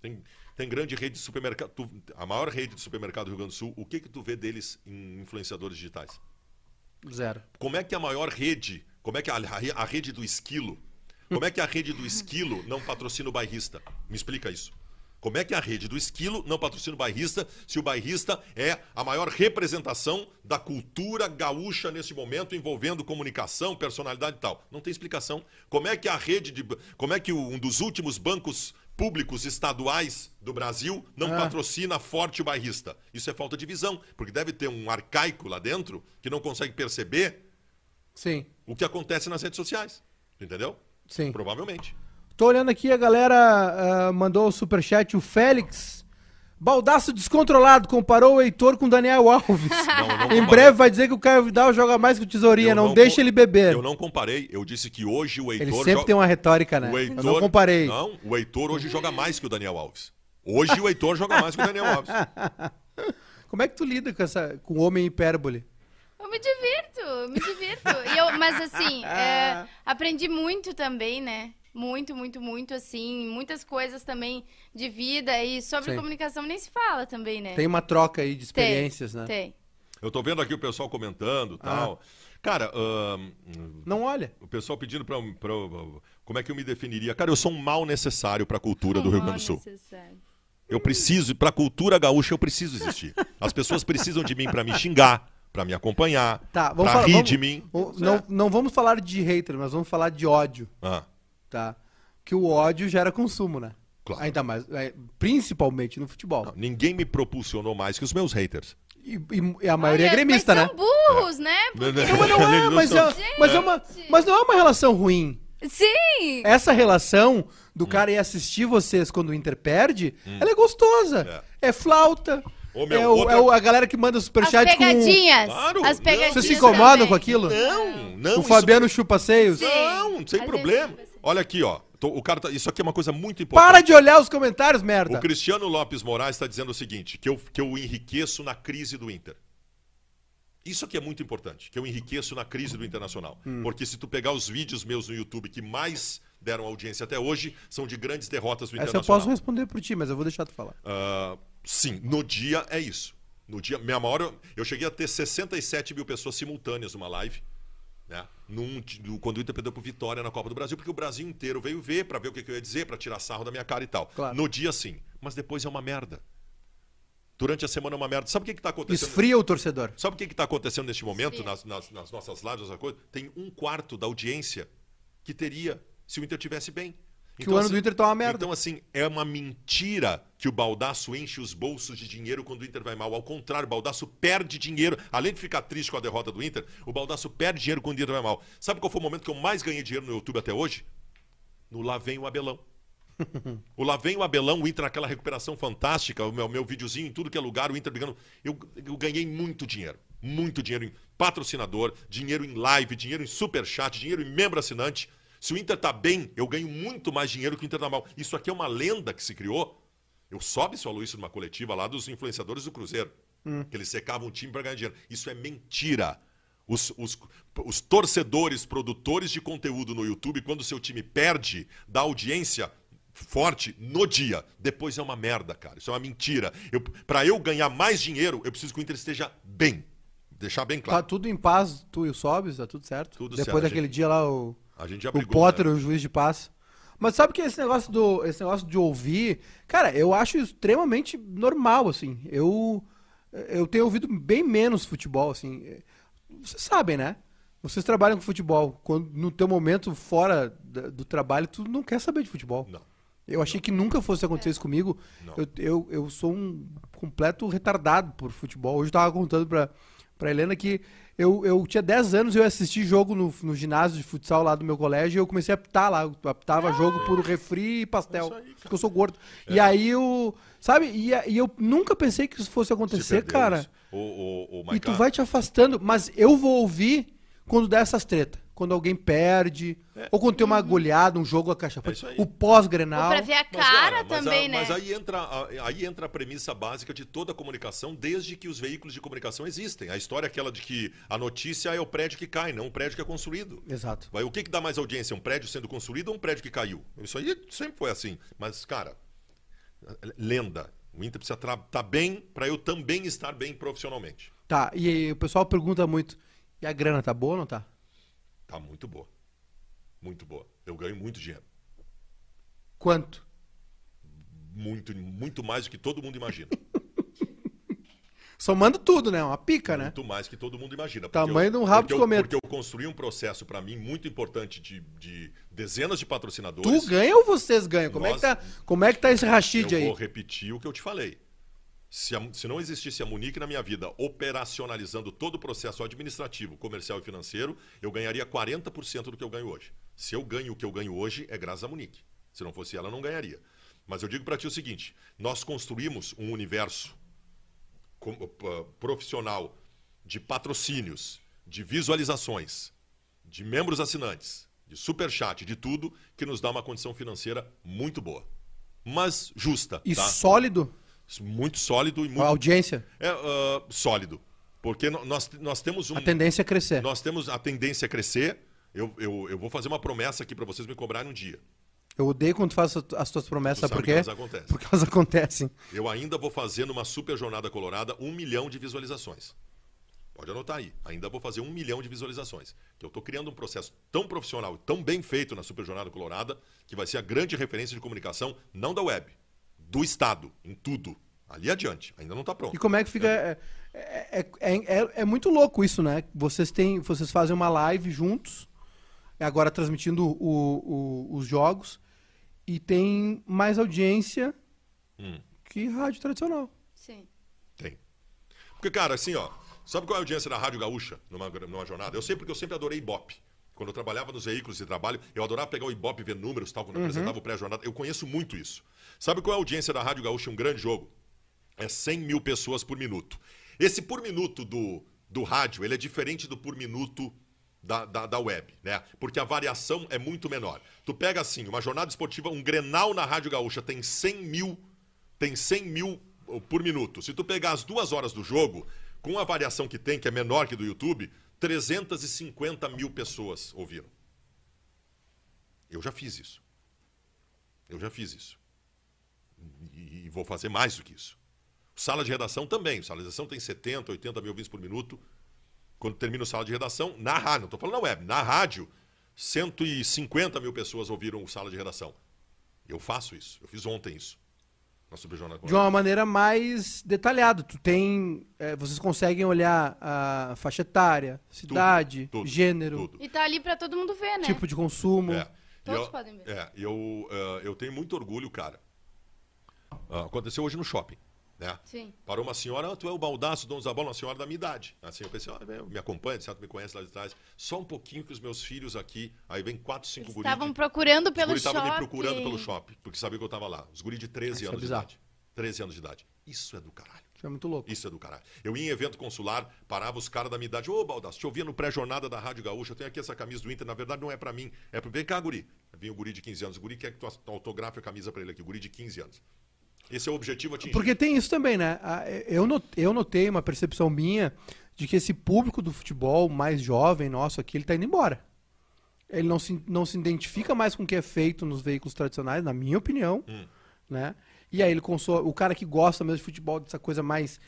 Tem, tem grande rede de supermercado. tu- a maior rede de supermercado do Rio Grande do Sul, o que, que tu vê deles em influenciadores digitais? Zero. Como é que a maior rede, como é que a, a- a rede do esquilo, como é que a rede do esquilo não patrocina o bairrista? Me explica isso. Como é que a rede do esquilo não patrocina o bairrista se o bairrista é a maior representação da cultura gaúcha nesse momento, envolvendo comunicação, personalidade e tal? Não tem explicação. Como é que a rede de. Como é que um dos últimos bancos públicos estaduais do Brasil não Ah. patrocina forte o bairrista? Isso é falta de visão, porque deve ter um arcaico lá dentro que não consegue perceber Sim, o que acontece nas redes sociais. Entendeu? Sim. Provavelmente. Tô olhando aqui, a galera ah, mandou o superchat, o Félix. Baldaço descontrolado, comparou o Heitor com o Daniel Alves. Não, não em breve vai dizer que o Caio Vidal joga mais que o Tesourinha, não, não deixa ele beber. Eu não comparei. Eu disse que hoje o Heitor. Ele sempre joga- tem uma retórica, né? o Eu Heitor... não comparei. Não, o Heitor hoje joga mais que o Daniel Alves. Hoje o Heitor joga mais que o Daniel Alves. Como é que tu lida com, essa, com o homem hipérbole? Eu me divirto, eu me divirto. E eu, mas assim, é, aprendi muito também, né? Muito, muito, muito, assim. Muitas coisas também de vida e sobre Sim. comunicação nem se fala também, né? Tem uma troca aí de Tem, experiências, né? Tem. Eu tô vendo aqui o pessoal comentando e Ah. tal. Cara, ahn, Não olha. o pessoal pedindo pra, pra- Como é que eu me definiria? Cara, eu sou um mal necessário pra cultura do Rio Grande do Sul. Necessário. Eu preciso, pra cultura gaúcha, eu preciso existir. As pessoas precisam de mim pra me xingar, pra me acompanhar, Tá, vamos pra falar. rir vamos- de mim. o- Não, não vamos falar de hater, mas vamos falar de ódio, Ah, tá? Que o ódio gera consumo, né? Claro. Ainda mais, é, principalmente no futebol. não, ninguém me propulsionou mais que os meus haters. E, e- e a maioria é Olha, gremista, mas né? são burros, né? Porque- Não, mas não é, Eles não mas, são- é, mas, é uma, mas não é uma relação ruim. Sim! Essa relação do cara ir assistir vocês quando o Inter perde, ela é gostosa. É, flauta. Ô, meu, é, o- outra- é o- a galera que manda As superchat com. pegadinhas. Claro, as pegadinhas. Vocês se incomodam também. com aquilo? Não, não. o isso- Fabiano chupa seios? Sim. Não, sem Às problema. Olha aqui, ó. Tô- o cara tá- isso aqui é uma coisa muito importante. Para de olhar os comentários, merda. O Cristiano Lopes Moraes está dizendo o seguinte: que eu, que eu enriqueço na crise do Inter. Isso aqui é muito importante, que eu enriqueço na crise do internacional. Porque se tu pegar os vídeos meus no YouTube que mais deram audiência até hoje, são de grandes derrotas do Essa eu internacional. posso responder por ti, mas eu vou deixar tu falar. Ah, sim, no dia é isso. No dia, minha maior. Eu cheguei a ter 67 mil pessoas simultâneas numa live. Né? Num, do- quando o Inter perdeu pro Vitória na Copa do Brasil, porque o Brasil inteiro veio ver pra ver o que, que eu ia dizer, pra tirar sarro da minha cara e tal. Claro. No dia sim. Mas depois é uma merda. Durante a semana é uma merda. Sabe o que, que tá acontecendo? Esfria o torcedor. Sabe o que está acontecendo neste momento, nas, nas- nas nossas lives, coisa? Tem um quarto da audiência que teria se o Inter tivesse bem. Que o ano do Inter tá uma merda. Então, assim, é uma mentira que o Baldaço enche os bolsos de dinheiro quando o Inter vai mal. Ao contrário, o Baldaço perde dinheiro. Além de ficar triste com a derrota do Inter, o Baldaço perde dinheiro quando o Inter vai mal. Sabe qual foi o momento que eu mais ganhei dinheiro no YouTube até hoje? No Lá Vem o Abelão. O Lá Vem o Abelão, o Inter naquela recuperação fantástica, o meu, meu videozinho em tudo que é lugar, o Inter brigando. Eu, eu ganhei muito dinheiro. Muito dinheiro em patrocinador, dinheiro em live, dinheiro em superchat, dinheiro em membro assinante. Se o Inter tá bem, eu ganho muito mais dinheiro que o Inter tá mal. Isso aqui é uma lenda que se criou. Eu sobe falou isso numa coletiva lá dos influenciadores do Cruzeiro. Que eles secavam o time para ganhar dinheiro. Isso é mentira. Os, os, os torcedores, produtores de conteúdo no YouTube, quando o seu time perde, dá audiência forte no dia. Depois é uma merda, cara. Isso é uma mentira. Para eu ganhar mais dinheiro, eu preciso que o Inter esteja bem. Deixar bem Tá claro. tudo em paz, tu e o Sobis, tá tudo certo? Tudo Depois certo, daquele dia lá, o, A gente já o brigou. Potter, né? o juiz de paz. Mas sabe que esse negócio, do, esse negócio de ouvir, cara, eu acho extremamente normal, assim. Eu, eu tenho ouvido bem menos futebol, assim. Vocês sabem, né? Vocês trabalham com futebol. Quando, no teu momento fora do trabalho, tu não quer saber de futebol. Não. Eu achei que nunca fosse acontecer isso comigo. Não. Eu, eu, eu sou um completo retardado por futebol. Hoje eu tava contando pra, pra Helena que eu, eu tinha 10 anos e eu assisti jogo no, no ginásio de futsal lá do meu colégio e eu comecei a apitar lá. Eu apitava jogo por refri e pastel. É aí, porque eu sou gordo. E aí eu. Sabe? E, e eu nunca pensei que isso fosse Se acontecer, cara. O, o, o E tu vai te afastando, mas eu vou ouvir quando der essas tretas. Quando alguém perde, ou quando tem uma goleada, um jogo a caixa. É o pós-grenal. pra ver a Mas, cara mas também, a- né? Mas aí entra, a- aí entra a premissa básica de toda a comunicação, desde que os veículos de comunicação existem. A história é aquela de que a notícia é o prédio que cai, não o prédio que é construído. Exato. Vai, o que, que dá mais audiência? Um prédio sendo construído ou um prédio que caiu? Isso aí sempre foi assim. Mas, cara, lenda. O Inter precisa estar tá bem para eu também estar bem profissionalmente. Tá, e o pessoal pergunta muito: e a grana tá boa ou não tá? Tá muito boa. Muito boa. Eu ganho muito dinheiro. Quanto? Muito, muito mais do que todo mundo imagina. Somando tudo, né? Uma pica, né? Muito mais que todo mundo imagina. Tamanho eu- de um rabo de eu- cometa. Porque eu construí um processo, para mim, muito importante de, de dezenas de patrocinadores. Tu ganha ou vocês ganham? Como, é que Nós- tá, como é que tá esse rachid Eu aí? vou repetir o que eu te falei. Se, a- se não existisse a Munique na minha vida operacionalizando todo o processo administrativo, comercial e financeiro, eu ganharia 40% do que eu ganho hoje. Se eu ganho o que eu ganho hoje, é graças à Munique. Se não fosse ela, eu não ganharia. Mas eu digo para ti o seguinte: nós construímos um universo p- profissional de patrocínios, de visualizações, de membros assinantes, de superchat, de tudo, que nos dá uma condição financeira muito boa. Mas justa. E tá? sólido? Muito sólido e A muito audiência? é, ah, sólido. Porque nós, nós temos um. A tendência é crescer. Nós temos a tendência a crescer. Eu, eu, eu vou fazer uma promessa aqui para vocês me cobrarem um dia. Eu odeio quando tu faz as- as tuas promessas, Tu sabe por sabe que quê? elas acontecem. Porque elas acontecem. Eu ainda vou fazer numa super jornada colorada um milhão de visualizações. Pode anotar aí. Ainda vou fazer um milhão de visualizações. Que eu estou criando um processo tão profissional e tão bem feito na Super Jornada Colorada que vai ser a grande referência de comunicação, não da web, do Estado, em tudo. Ali adiante. Ainda não está pronto. E como é que fica. É, é, é, é- é muito louco isso, né? Vocês têm. Vocês fazem uma live juntos, agora transmitindo o- o- os jogos, e tem mais audiência Hum. que rádio tradicional. Sim. Tem. Porque, cara, assim, ó, sabe qual é a audiência da Rádio Gaúcha numa, numa jornada? Eu sei porque eu sempre adorei Ibope. Quando eu trabalhava nos veículos de trabalho, eu adorava pegar o Ibope e ver números tal, quando eu apresentava o pré-jornada. Eu conheço muito isso. Sabe qual é a audiência da Rádio Gaúcha um grande jogo? É 100 mil pessoas por minuto. Esse por minuto do, do rádio, ele é diferente do por minuto da, da, da web, né? Porque a variação é muito menor. Tu pega assim, uma jornada esportiva, um Grenal na Rádio Gaúcha tem 100 mil, tem 100 mil oh, por minuto. Se tu pegar as duas horas do jogo, com a variação que tem, que é menor que do YouTube, 350 mil pessoas ouviram. Eu já fiz isso. Eu já fiz isso. E, e vou fazer mais do que isso. Sala de redação também. Sala de redação tem 70, 80 mil ouvintes por minuto. Quando termina o sala de redação, na rádio, não estou falando na web, na rádio, 150 mil pessoas ouviram o sala de redação. Eu faço isso. Eu fiz ontem isso. De uma maneira mais detalhada. Tu tem. é, vocês conseguem olhar a faixa etária, cidade, tudo, gênero, tudo. E tá ali pra todo mundo ver, né? tipo de consumo. É. Todos eu, podem ver. É, eu, eh, eu tenho muito orgulho, cara. Ah, aconteceu hoje no shopping. Né? Sim. Parou uma senhora, ah, tu é o baldaço, dono da bola, uma senhora da minha idade. Assim, eu pensei, ah, me acompanha, certo? Me conhece lá de trás. Só um pouquinho que os meus filhos aqui, aí vem quatro, cinco Eles guris. estavam de- procurando pelo guris estavam shopping. me procurando pelo shopping, porque sabia que eu tava lá. Os guris de 13 Isso é anos de bizarro. idade. 13 anos de idade. Isso é do caralho. Isso é muito louco. Isso é do caralho. Eu ia em evento consular, parava os caras da minha idade. Ô, Baldasso, te ouvia no pré-jornada da Rádio Gaúcha. Eu tenho aqui essa camisa do Inter. Na verdade, não é pra mim. É pro... Vem cá, guri. Vinha o guri de 15 anos. O guri quer que tu autografe a camisa pra ele aqui. O guri de 15 anos. Esse é o objetivo atingido. Porque tem isso também, né? Ah, Eu not- eu notei uma percepção minha de que esse público do futebol mais jovem nosso aqui, ele tá indo embora. Ele não se, não se identifica mais com o que é feito nos veículos tradicionais, na minha opinião, Hum. né? E aí ele consome, o cara que gosta mesmo de futebol, dessa coisa mais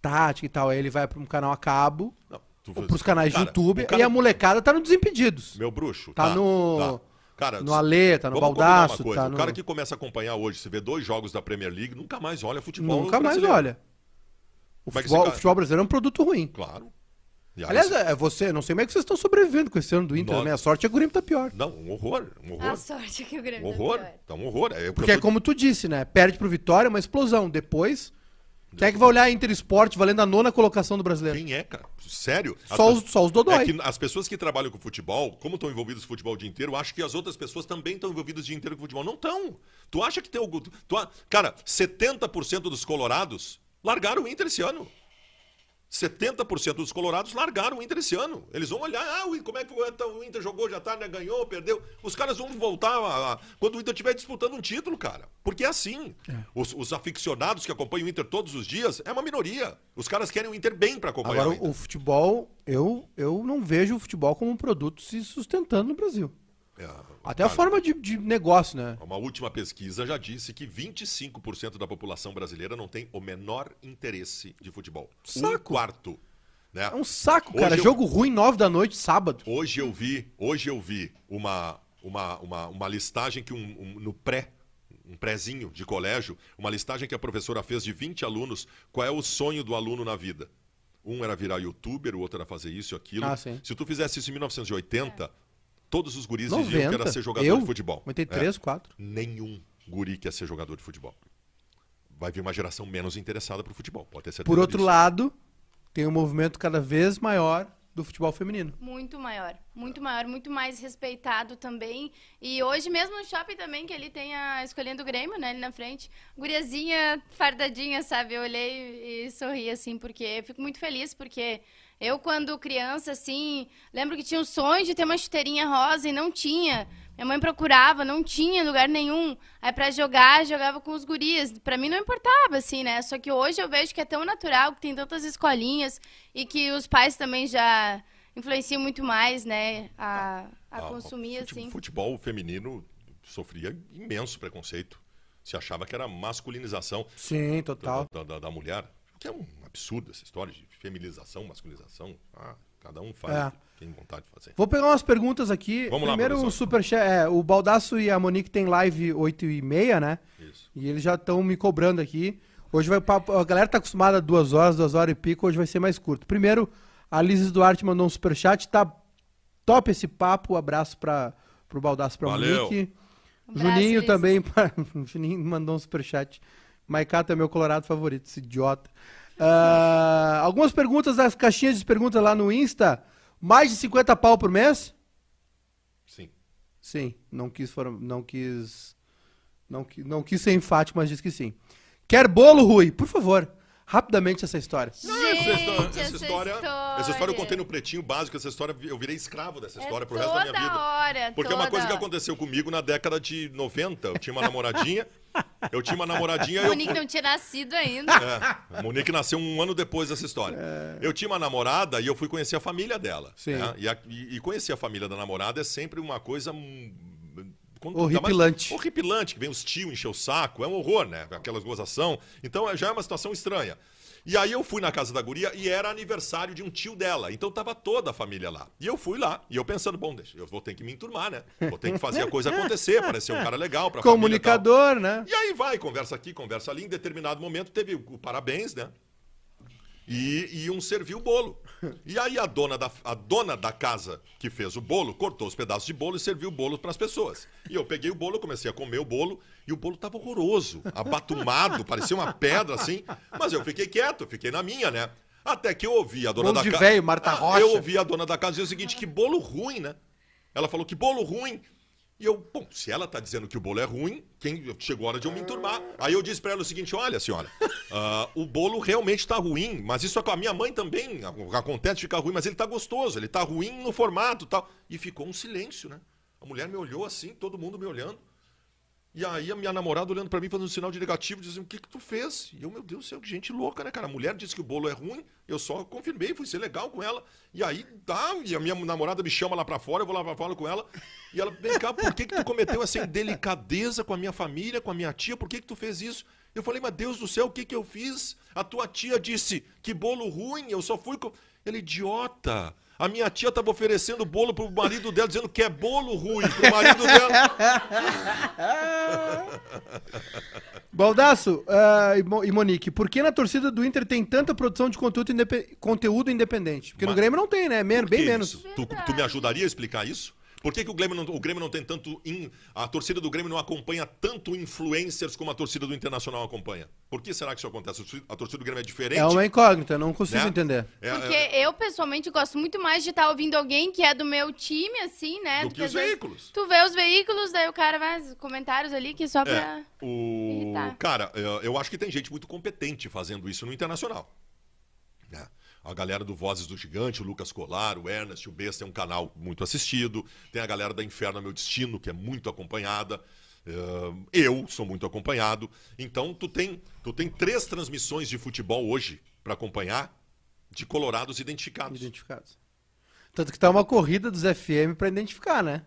tática e tal, aí ele vai para um canal a cabo, Não, ou pros canais Cara, de YouTube, cara- e a molecada tá no Desimpedidos. Meu bruxo. Tá no- Cara, no Alê, tá no Baldaço, tá O no- cara que começa a acompanhar hoje, se vê dois jogos da Premier League, nunca mais olha futebol Nunca mais olha. O é futebol, cara- o futebol brasileiro é um produto ruim. Claro. Aí, Aliás, se- é você, não sei como é que vocês estão sobrevivendo com esse ano do Inter. Nós- A minha sorte é que o Grêmio tá pior. Não, um horror. Um horror. A sorte é que o Grêmio Um tá horror. pior. Tá um horror. É, Porque é como tu disse, né? Perde pro Vitória, uma explosão. Depois, quem é que vai olhar Inter Esporte valendo a nona colocação do brasileiro? Quem é, cara? Sério? Só As os- só os dodói. É que as pessoas que trabalham com futebol, como estão envolvidas no futebol o dia inteiro, acham que as outras pessoas também estão envolvidas o dia inteiro com futebol. Não estão. Tu acha que tem o. Tu, cara, 70% dos colorados largaram o Inter esse ano. 70% dos colorados largaram o Inter esse ano. Eles vão olhar, ah, como é que o Inter- jogou, já tá, né? Ganhou, perdeu. Os caras vão voltar a- a- quando o Inter estiver disputando um título, cara. Porque é assim. Os, os aficionados que acompanham o Inter todos os dias é uma minoria. Os caras querem o Inter bem para acompanhar Agora, o Inter. o futebol, eu, eu não vejo o futebol como um produto se sustentando no Brasil. É, Até a forma de, de negócio, né? Uma última pesquisa já disse que 25% da população brasileira não tem o menor interesse de futebol. Um Saco. quarto. Né? É um saco, Hoje cara. eu- Jogo ruim, nove da noite, sábado. Hoje eu vi, hoje eu vi uma, uma, uma, uma listagem que um, um- no pré, um prézinho de colégio, uma listagem que a professora fez de 20 alunos, qual é o sonho do aluno na vida. Um era virar youtuber, o outro era fazer isso e aquilo. Ah. Se tu fizesse isso em 1980, todos os guris diziam que 90. era ser jogador eu, de futebol. 83, É. 4. Nenhum guri quer ser jogador de futebol. Vai vir uma geração menos interessada pro futebol, pode ter certeza Por outro disso. lado, tem um movimento cada vez maior do futebol feminino. Muito maior, muito maior, muito mais respeitado também. E hoje mesmo no shopping também, que ele tem a escolhinha do Grêmio, né, ali na frente. Guriazinha, fardadinha, sabe? Eu olhei e sorri, assim, porque eu fico muito feliz, porque eu, quando criança, assim, lembro que tinha o sonho de ter uma chuteirinha rosa e não tinha. Minha mãe procurava, não tinha lugar nenhum. Aí pra jogar, jogava com os guris. Pra mim não importava, assim, né? Só que hoje eu vejo que é tão natural, que tem tantas escolinhas e que os pais também já influenciam muito mais, né? A, a Ah, consumir, fute- assim. Futebol feminino sofria imenso preconceito. Se achava que era masculinização Sim, da, total. da- da- da mulher. O que é um absurdo essa história de feminização, masculinização. Ah, cada um faz É. o que tem vontade de fazer. Vou pegar umas perguntas aqui. Vamos lá, Primeiro, o produção. Superchat. É, o Baldaço e a Monique tem live 8 e meia, né? Isso. E eles já estão me cobrando aqui. Hoje vai. papo- A galera tá acostumada a duas horas, duas horas e pico. Hoje vai ser mais curto. Primeiro, a Liz Duarte mandou um superchat. Tá top esse papo. Abraço pra, pro Baldaço pra Valeu. Monique. Abraço, Juninho Liz. também. o Juninho mandou um superchat. Maicato é meu colorado favorito, esse idiota. Ah, algumas perguntas das caixinhas de perguntas lá no Insta. Mais de 50 pau por mês? Sim. Sim, não quis, não quis, não, não quis ser enfático, mas diz que sim. Quer bolo, Rui? Por favor, rapidamente essa história. Não, essa, Gente, história, essa essa história, história. essa história eu contei no pretinho básico, essa história eu virei escravo dessa história é pro resto da minha toda vida. hora, Porque é uma toda coisa que aconteceu comigo na década de 90. Eu tinha uma namoradinha Eu tinha uma namoradinha. eu Monique fui- não tinha nascido ainda. É, a Monique nasceu um ano depois dessa história. Eu tinha uma namorada e eu fui conhecer a família dela. Sim. né? E, a- e- e conhecer a família da namorada é sempre uma coisa. Quando- Horripilante. Horripilante, que vem os tios encher o saco. É um horror, né? Aquelas gozação. Então é- já é uma situação estranha. E aí eu fui na casa da guria e era aniversário de um tio dela. Então tava toda a família lá. E eu fui lá. E eu pensando, bom, deixa, eu vou ter que me enturmar, né? Vou ter que fazer a coisa acontecer, parecer um cara legal pra família e. Comunicador, né? E aí vai, conversa aqui, conversa ali. Em determinado momento teve o, o parabéns, né? E iam servir o bolo. E aí a dona, da, a dona da casa que fez o bolo cortou os pedaços de bolo e serviu o bolo para as pessoas. E eu peguei o bolo, comecei a comer o bolo e o bolo tava horroroso, abatumado, parecia uma pedra assim. Mas eu fiquei quieto, fiquei na minha, né? Até que eu ouvi a dona Bolo da casa. véio, Marta Rocha. Eu ouvi a dona da casa dizer o seguinte: que bolo ruim, né? Ela falou que bolo ruim. E eu, bom, se ela tá dizendo que o bolo é ruim, quem chegou a hora de eu me enturmar. Aí eu disse pra ela o seguinte: olha, senhora, ah, o bolo realmente tá ruim, mas isso é com a minha mãe também. Acontece ficar ruim, mas ele tá gostoso, ele tá ruim no formato tal. E ficou um silêncio, né? A mulher me olhou assim, todo mundo me olhando. E aí a minha namorada olhando pra mim, fazendo um sinal de negativo, dizendo, o que que tu fez? E eu, meu Deus do céu, que gente louca, né, cara? A mulher disse que o bolo é ruim, eu só confirmei, fui ser legal com ela. E aí, tá, e a minha namorada me chama lá pra fora, eu vou lá pra fora com ela. E ela, vem cá, por que que tu cometeu essa indelicadeza com a minha família, com a minha tia? Por que que tu fez isso? Eu falei, mas Deus do céu, o que que eu fiz? A tua tia disse, que bolo ruim, eu só fui com... Ele, idiota... A minha tia tava oferecendo bolo pro marido dela, dizendo que é bolo ruim pro marido dela. Baldaço ah, e Mo- e Monique, por que na torcida do Inter tem tanta produção de conteúdo, indepe- conteúdo independente? Porque no Mas- Grêmio não tem, né? Men- bem menos. Tu, tu me ajudaria a explicar isso? Por que, que o, Grêmio não, o Grêmio não tem tanto. in- a torcida do Grêmio não acompanha tanto influencers como a torcida do Internacional acompanha? Por que será que isso acontece? A torcida- do Grêmio é diferente? É uma incógnita, eu não consigo né? entender. É- Porque é- eu, pessoalmente, gosto muito mais de estar ouvindo alguém que é do meu time, assim, né? do que às os vezes veículos. Tu vê os veículos, daí o cara vai, os comentários ali, que só pra... É, o... irritar. Cara, eu- eu acho que tem gente muito competente fazendo isso no Internacional. né? A galera do Vozes do Gigante, o Lucas Colar, o Ernest, o Besta é um canal muito assistido. Tem a galera da Inferno é Meu Destino, que é muito acompanhada. Eh, Eu sou muito acompanhado. Então, tu tem, tu tem três transmissões de futebol hoje para acompanhar de colorados identificados. Identificados. Tanto que tá uma corrida dos FM pra identificar, né?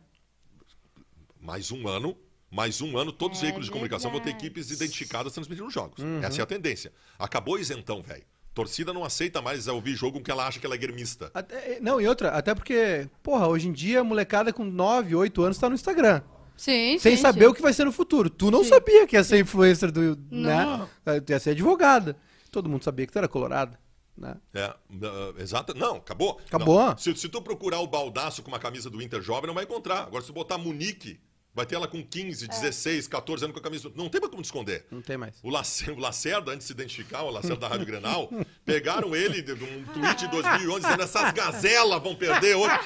mais um ano, mais um ano, todos os É veículos de comunicação vão ter equipes identificadas transmitindo os jogos. Uhum. Essa é a tendência. Acabou o isentão, velho. Torcida não aceita mais ouvir jogo com que ela acha que ela é gremista. Até- não, e outra, até porque, porra, hoje em dia a molecada com 9, 8 anos tá no Instagram. Sim, sem saber o que vai ser no futuro. Tu não Sim. sabia que ia ser influencer do. Não. Né? Tu ia ser advogada. Todo mundo sabia que tu era colorada. Né? É, ah, exato. Não, acabou. Acabou? Não. Se, se tu procurar o baldaço com uma camisa do Inter Jovem, não vai encontrar. Agora, se tu botar Munique, vai ter ela com 15, 16, 14 anos com a camisa. do- Não tem mais como te esconder. Não tem mais. O Lacerda, o Lacerda, antes de se identificar, o Lacerda da Rádio Grenal, pegaram ele de um tweet de 2011 dizendo essas gazelas vão perder hoje.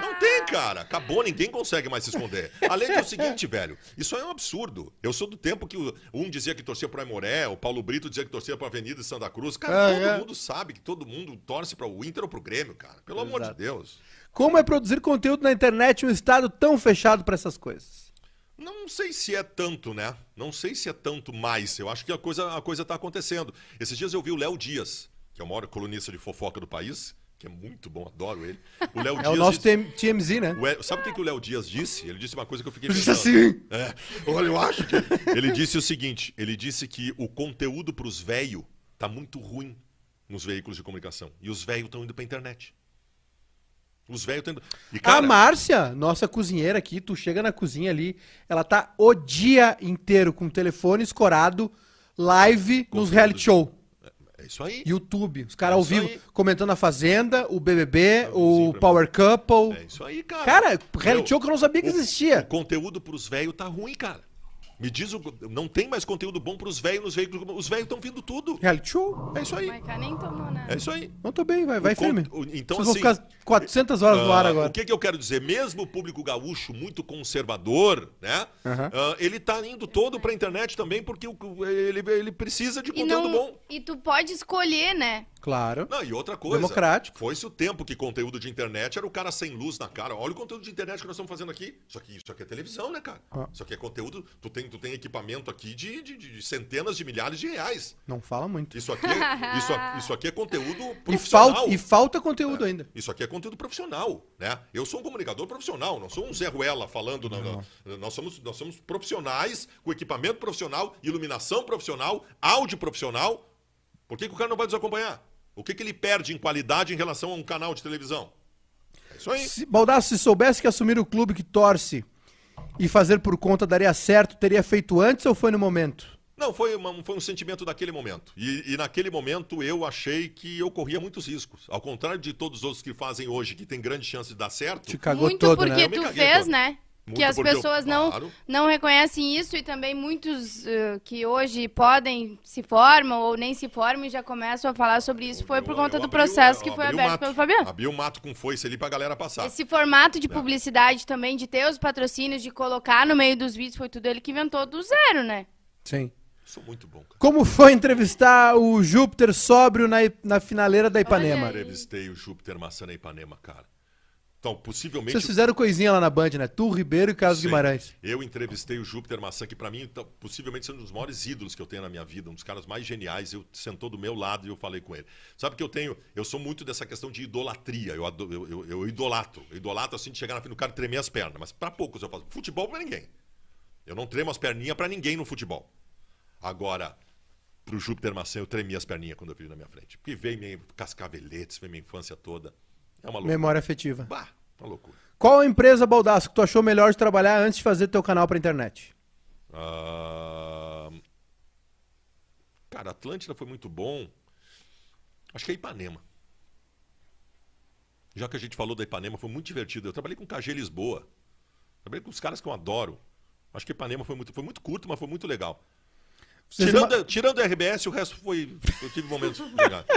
Não tem, cara. Acabou, ninguém consegue mais se esconder. Além do seguinte, velho, isso é um absurdo. Eu sou do tempo que o- um dizia que torcia pro Aimoré, o Paulo Brito dizia que torcia pra Avenida de Santa Cruz. Cara, É, todo é. mundo sabe que todo mundo torce para o Inter ou pro Grêmio, cara. Pelo amor de Exato. Deus. Como é produzir conteúdo na internet em um estado tão fechado pra essas coisas? Não sei se é tanto, né? Não sei se é tanto mais. Eu acho que a coisa, a coisa tá acontecendo. Esses dias eu vi o Léo Dias, que é o maior colunista de fofoca do país, que é muito bom, adoro ele. O Léo É o nosso disse- TM TMZ, né? o Sabe o que, que o Léo Dias disse? Ele disse uma coisa que eu fiquei Disse pensando. assim. É, olha, eu acho que. Ele disse o seguinte: ele disse que o conteúdo pros velhos tá muito ruim nos veículos de comunicação. E os velhos estão indo pra internet. Os velhos indo. E, A cara, Márcia, nossa cozinheira aqui, tu chega na cozinha ali, ela tá o dia inteiro com o telefone escorado, live nos reality show. é isso aí. YouTube. Os caras É ao vivo aí. comentando a Fazenda, o BBB, vizinho o Power Couple. É isso aí, cara. Cara, reality Meu, show que eu não sabia que o- O existia. conteúdo pros velhos tá ruim, cara. Me diz, o, não tem mais conteúdo bom pros velhos nos veículos. Os velhos estão vindo tudo. Reality show? É isso aí. Nem tomou nada. É isso aí. Não tô bem, vai, vai O con- firme. o- então, Vocês vão assim, ficar 400 horas no ar Ah, agora. O que, que eu quero dizer? Mesmo o público gaúcho muito conservador, né? Aham. ah, ele tá indo todo pra internet também porque ele, ele precisa de E, conteúdo não, bom. e tu pode escolher, né? Claro. Não, e outra coisa. Democrático. Foi-se o tempo que conteúdo de internet era o cara sem luz na cara. Olha o conteúdo de internet que nós estamos fazendo aqui. Isso aqui, isso aqui é televisão, né, cara? Ah. Isso aqui é conteúdo. Tu tem, tu tem equipamento aqui de, de- de centenas de milhares de reais. Não fala muito. Isso aqui é, isso, isso aqui é conteúdo E profissional. falta, e falta conteúdo ainda. Isso aqui é conteúdo profissional, né? Eu sou um comunicador profissional, não sou um Zé Ruela falando. não, não. Nós, somos, nós somos profissionais, com equipamento profissional, iluminação profissional, áudio profissional. Por que, que o cara não vai nos acompanhar? O que, que ele perde em qualidade em relação a um canal de televisão? É isso aí. Se, Baldasso, se soubesse que assumir o clube que torce e fazer por conta daria certo, teria feito antes ou foi no momento? Não, foi, uma- foi um sentimento daquele momento. E, e naquele momento eu achei que eu corria muitos riscos. Ao contrário de todos os outros que fazem hoje, que tem grande chance de dar certo. Te cagou Muito todo, porque né? Tu caguei fez, todo. né? Muito que as porque eu- pessoas não, claro. não reconhecem isso e também muitos eh, que hoje podem se formam ou nem se formam e já começam a falar sobre isso foi por Eu- conta eu do o- processo que eu foi aberto mato. pelo Fabiano. Abri o mato com foice ali pra galera passar. Esse formato É. de publicidade também, de ter os patrocínios, de colocar no meio dos vídeos, foi tudo ele que inventou do zero, né? Sim. Sou muito bom, cara. Como foi entrevistar o Júpiter sóbrio na, na finaleira da Ipanema? Entrevistei o Júpiter Maçã na Ipanema, cara. Então, possivelmente. Vocês fizeram coisinha lá na Band, né? Tu, Ribeiro e Carlos Sim. Guimarães. Eu entrevistei o Júpiter Maçã, que pra mim, então, possivelmente, é um dos maiores ídolos que eu tenho na minha vida, um dos caras mais geniais. Eu sentou do meu lado e eu falei com ele. Sabe que eu tenho. Eu sou muito dessa questão de idolatria. Eu, eu, eu, eu idolatro. Eu idolatro assim de chegar na frente do cara e tremer as pernas. Mas pra poucos eu faço. Futebol pra ninguém. Eu não tremo as perninhas pra ninguém no futebol. Agora, pro Júpiter Maçã, eu tremi as perninhas quando eu vi na minha frente. Porque veio minha cascaveletes, veio minha infância toda. É uma loucura. Memória afetiva. Bah, uma loucura. Qual empresa, Baldasso, que tu achou melhor de trabalhar antes de fazer teu canal pra internet? Ah, Cara, Atlântida foi muito bom. Acho que é Ipanema. Já que a gente falou da Ipanema, foi muito divertido. Eu trabalhei com o KG Lisboa. Trabalhei com os caras que eu adoro. Acho que Ipanema foi muito, foi muito curto, mas foi muito legal. Vocês, Tirando, ima- tirando a RBS, o resto foi. Eu tive momentos legais.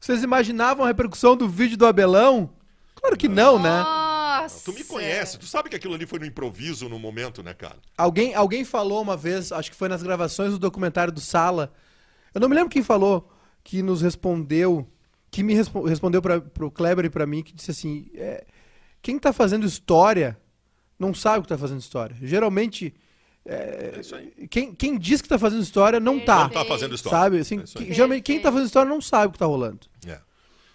Vocês imaginavam a repercussão do vídeo do Abelão? Claro que não, né? Nossa! Tu me conhece, tu sabe que aquilo ali foi no improviso no momento, né, cara? Alguém, alguém falou uma vez, acho que foi nas gravações do documentário do Sala. Eu não me lembro quem falou que nos respondeu, que me respo- respondeu para pro Kleber e pra mim, que disse assim: é, quem tá fazendo história não sabe o que tá fazendo história. Geralmente, É isso aí. quem, quem diz que tá fazendo história não tá. Não tá fazendo história. Sabe? Assim, É que- geralmente quem tá fazendo história não sabe o que tá rolando. É.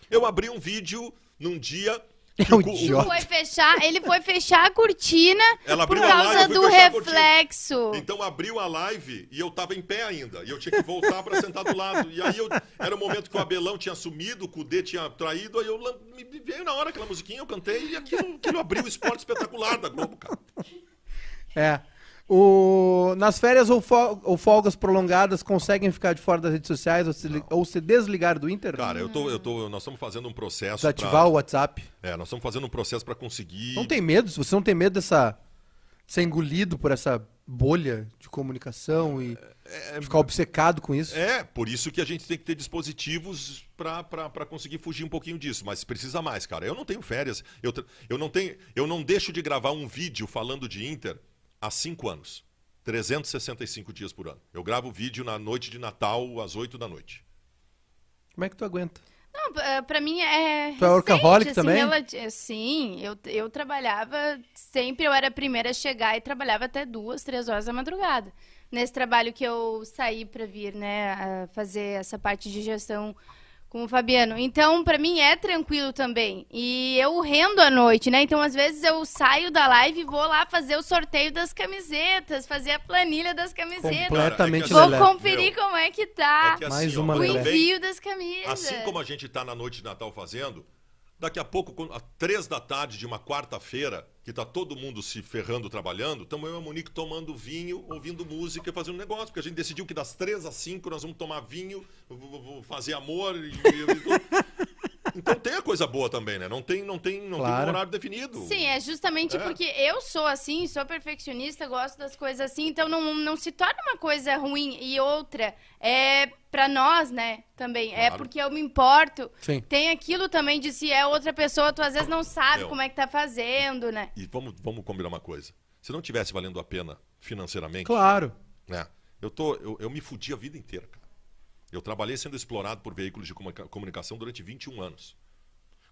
Eu abri um vídeo num dia. É um o. Foi fechar, ele foi fechar a cortina Ela por causa live, do reflexo. Então abriu a live e eu tava em pé ainda. E eu tinha que voltar pra sentar do lado. E aí eu- era o momento que o Abelão tinha sumido, o Cudê tinha traído. Aí eu me veio na hora aquela musiquinha, eu cantei e aquilo, aquilo abriu o esporte espetacular da Globo, cara. É. O, nas férias ou, fol- ou folgas prolongadas conseguem ficar de fora das redes sociais ou se, li- ou se desligar do Inter? Cara, eu tô, eu tô, nós estamos fazendo um processo. Desativar pra- o WhatsApp. É, nós estamos fazendo um processo pra conseguir. Não tem medo? Você não tem medo dessa. ser engolido por essa bolha de comunicação e ficar obcecado com isso? É, por isso que a gente tem que ter dispositivos pra conseguir fugir um pouquinho disso, mas precisa mais, cara. Eu não tenho férias, eu, eu não tenho, eu não deixo de gravar um vídeo falando de Inter há cinco anos, 365 dias por ano. Eu gravo vídeo na noite de Natal às 8 da noite. Como é que tu aguenta? Não, pra- pra mim é. Tu é workaholic recente, também? relati- Sim, eu, eu trabalhava sempre, eu era a primeira a chegar e trabalhava até duas, três horas da madrugada. Nesse trabalho que eu saí pra vir, né, fazer essa parte de gestão com o Fabiano. Então, pra mim é tranquilo também. E eu rendo à noite, né? Então, às vezes eu saio da live e vou lá fazer o sorteio das camisetas, fazer a planilha das camisetas. Completamente Cara, é Vou lelé. conferir Meu, como é que tá. É que Mais assim, ó, uma o lelé. também- envio das camisas. Assim como a gente tá na noite de Natal fazendo, daqui a pouco, às três da tarde de uma quarta-feira, que tá todo mundo se ferrando trabalhando, estamos eu e a Monique tomando vinho, ouvindo música e fazendo negócio, porque a gente decidiu que das três às cinco nós vamos tomar vinho, fazer amor e, e-. Então tem a coisa boa também, né? Não tem, não tem, não tem Claro. um horário definido. Sim, é justamente É. porque eu sou assim, sou perfeccionista, gosto das coisas assim, então não, não se torna uma coisa ruim. E outra, é pra nós, né, também. É Claro. porque eu me importo. Sim. Tem aquilo também de se é outra pessoa, tu às vezes não sabe Meu. como é que tá fazendo, né? E vamos, vamos combinar uma coisa. Se não tivesse valendo a pena financeiramente, Claro. né? Eu, tô, eu, eu me fudi a vida inteira, cara. Eu trabalhei sendo explorado por veículos de comunica- comunicação durante 21 anos.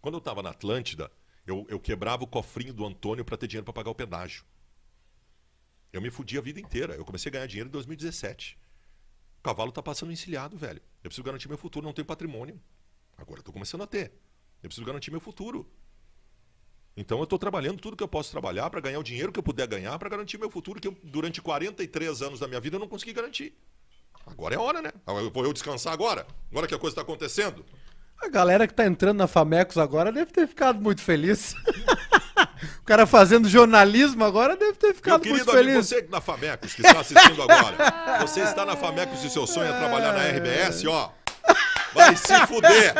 Quando eu estava na Atlântida, eu, eu quebrava o cofrinho do Antônio para ter dinheiro para pagar o pedágio. Eu me fudi a vida inteira. Eu comecei a ganhar dinheiro em 2017. O cavalo tá passando encilhado, velho. Eu preciso garantir meu futuro, não tenho patrimônio. Agora eu começando a ter. Eu preciso garantir meu futuro. Então eu estou trabalhando tudo que eu posso trabalhar para ganhar o dinheiro que eu puder ganhar para garantir meu futuro, que eu, durante 43 anos da minha vida eu não consegui garantir. Agora é hora, né? Vou eu descansar agora? Agora que a coisa está acontecendo? A galera que tá entrando na Famecos agora deve ter ficado muito feliz. o cara fazendo jornalismo agora deve ter Meu ficado querido muito amigo, feliz. você na Famecos, que está assistindo agora, você está na Famecos e seu sonho é trabalhar na RBS, ó. Vai se fuder.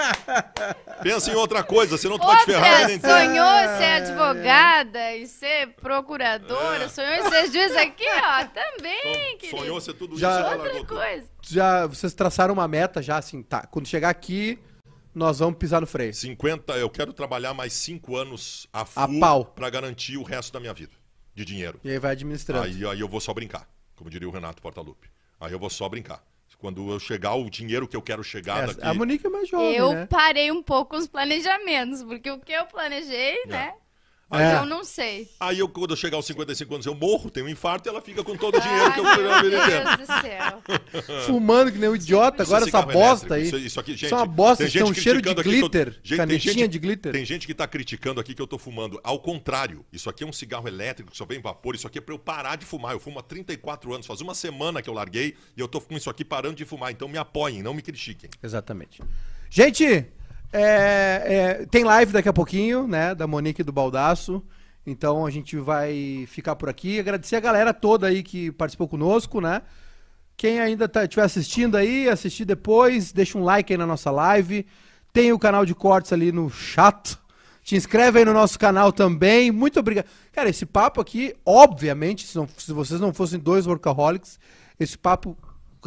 Pensa em outra coisa, senão tu vai te ferrar a Outra sonhou ser advogada e ser procuradora, É. sonhou em ser juiz aqui, ó, também, querido. Sonhou ser tudo Já- isso, já Outra coisa. Já, vocês traçaram uma meta já, assim, tá. Quando chegar aqui, nós vamos pisar no freio. 50, eu quero trabalhar mais 5 anos a full pau. para garantir o resto da minha vida de dinheiro. E aí vai administrando. Aí, aí eu vou só brincar, como diria o Renato Portaluppi. Aí eu vou só brincar. Quando eu chegar o dinheiro que eu quero chegar É, daqui. a Monique é mais jovem, Eu né? parei um pouco os planejamentos, porque o que eu planejei, né? É. Eu não sei. Aí eu, quando eu chegar aos 55 anos, eu morro, tenho um infarto e ela fica com todo o dinheiro que eu Ai, ganhei a vida meu inteira. Deus do céu. Fumando que nem um idiota, Isso é agora essa bosta aí. Isso, isso aqui, gente, Isso é uma bosta, tem tem um gente cheiro de glitter, Gente, tem canetinha gente- de glitter. Tem gente que tá criticando aqui que eu tô fumando. Ao contrário, isso aqui é um cigarro elétrico que só vem vapor. Isso aqui é pra eu parar de fumar. Eu fumo há 34 anos. Faz uma semana que eu larguei e eu tô com isso aqui parando de fumar. Então me apoiem, não me critiquem. Exatamente. Gente, é, é, tem live daqui a pouquinho, né? Da Monique e do Baldaço. Então a gente vai ficar por aqui. Agradecer a galera toda aí que participou conosco, né? Quem ainda tá, estiver assistindo aí, assistir depois, deixa um like aí na nossa live. Tem o canal de cortes ali no chat. Te inscreve aí no nosso canal também. Muito obrigado. Cara, esse papo aqui, obviamente, se, não- se vocês não fossem dois workaholics, esse papo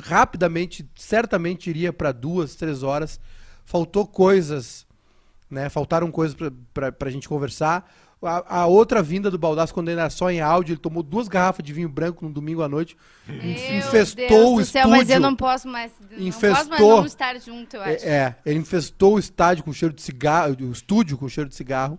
rapidamente, certamente iria para duas, três horas. Faltou coisas, né? Faltaram coisas pra- pra pra gente conversar. A, a outra vinda do Baldaço, quando ele era só em áudio, ele tomou duas garrafas de vinho branco no domingo à noite. Meu infestou Deus o do céu, mas eu estúdio. não posso mais. Não posso mais Infestou. estar junto, eu acho. É, é, ele infestou o estádio com cheiro de cigarro, o estúdio com cheiro de cigarro,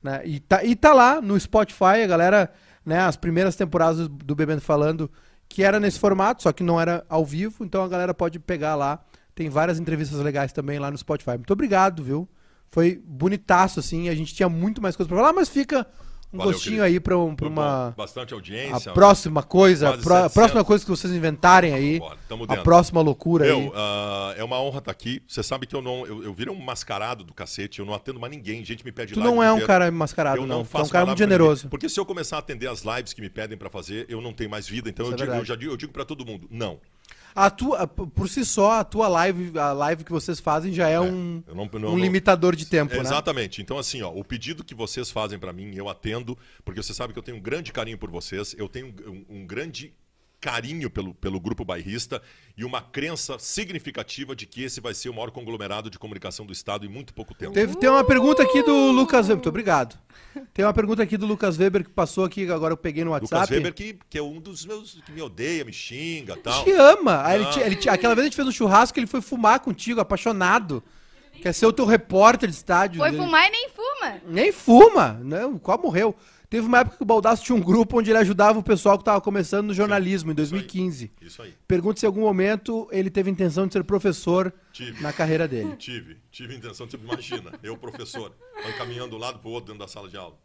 né? E tá, e tá lá no Spotify, a galera, né, as primeiras temporadas do Bebendo Falando, que era nesse formato, só que não era ao vivo, então a galera pode pegar lá. Tem várias entrevistas legais também lá no Spotify. Muito obrigado, viu? Foi bonitaço, assim, a gente tinha muito mais coisa pra falar, mas fica um Valeu, gostinho querido. aí pra, um- pra uma... Bastante A audiência. próxima coisa, a 700. próxima coisa que vocês inventarem aí, tamo a próxima loucura aí. Eu, ah, é uma honra estar aqui. Você sabe que eu não. Eu, eu virei um mascarado do cacete, eu não atendo mais ninguém. Gente me pede Tu não é um inteiro. cara mascarado, Eu não. não Tu é um cara muito pra generoso. Porque se eu começar a atender as lives que me pedem pra fazer, eu não tenho mais vida. Então eu, é digo, eu já digo, eu digo para todo mundo, não. A tua, por si só, a tua live, a live que vocês fazem já é, um, Eu não, não- um limitador de tempo, É, né? Exatamente. Então, assim, ó, o pedido que vocês fazem pra mim, eu atendo, porque você sabe que eu tenho um grande carinho por vocês, eu tenho um, um grande carinho pelo, pelo grupo bairrista e uma crença significativa de que esse vai ser o maior conglomerado de comunicação do Estado em muito pouco tempo. Teve, tem uma pergunta aqui do Lucas Weber. Muito obrigado. Tem uma pergunta aqui do Lucas Weber que passou aqui, agora eu peguei no Lucas WhatsApp. Weber, que, que é um dos meus que me odeia, me xinga tal. Te ama. Aí ele te- ele te- aquela vez a gente fez um churrasco, ele foi fumar contigo, apaixonado. Quer ser o teu repórter de estádio. Foi Ele- fumar e nem fuma. Nem fuma, não, qual morreu. Teve uma época que o Baldaço tinha um grupo onde ele ajudava o pessoal que estava começando no jornalismo, em 2015. Isso aí. Pergunta se em algum momento ele teve intenção de ser professor Tive. na carreira dele. Tive, tive intenção, tipo, imagina, eu, professor, caminhando um lado pro outro dentro da sala de aula.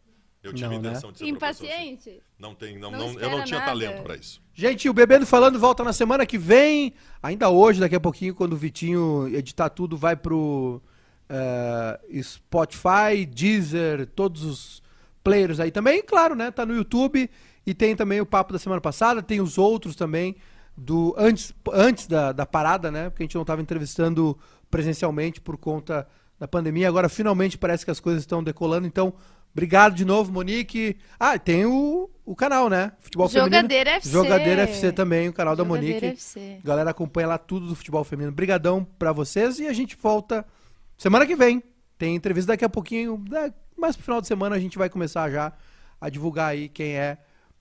Eu tive Não, né? intenção de ser professor. sim. Impaciente. Não tem, não, Não não- eu não tinha nada. talento pra isso. Gente, o Bebendo Falando volta na semana que vem. Ainda hoje, daqui a pouquinho, quando o Vitinho editar tudo, vai pro eh, Spotify, Deezer, todos os players aí também. Claro, né? Tá no YouTube. E tem também o papo da semana passada, tem os outros também do antes, antes da, da parada, né? Porque a gente não estava entrevistando presencialmente por conta da pandemia. Agora, finalmente, parece que as coisas estão decolando. Então, obrigado de novo, Monique. Ah, tem o, o canal, né? Futebol Jogadeira Feminino. FC. Jogadeira FC também, o canal da Jogadeira Monique. FC. A galera acompanha lá tudo do futebol feminino. Brigadão pra vocês e a gente volta semana que vem. Tem entrevista daqui a pouquinho, mais pro final de semana a gente vai começar já a divulgar aí quem é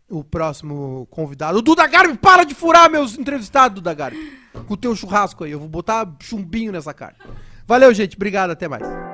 o próximo convidado. O Duda Garbi, para de furar meus entrevistados, Duda Garbi. Com o teu churrasco aí. Eu vou botar chumbinho nessa carne. Valeu, gente. Obrigado. Até mais.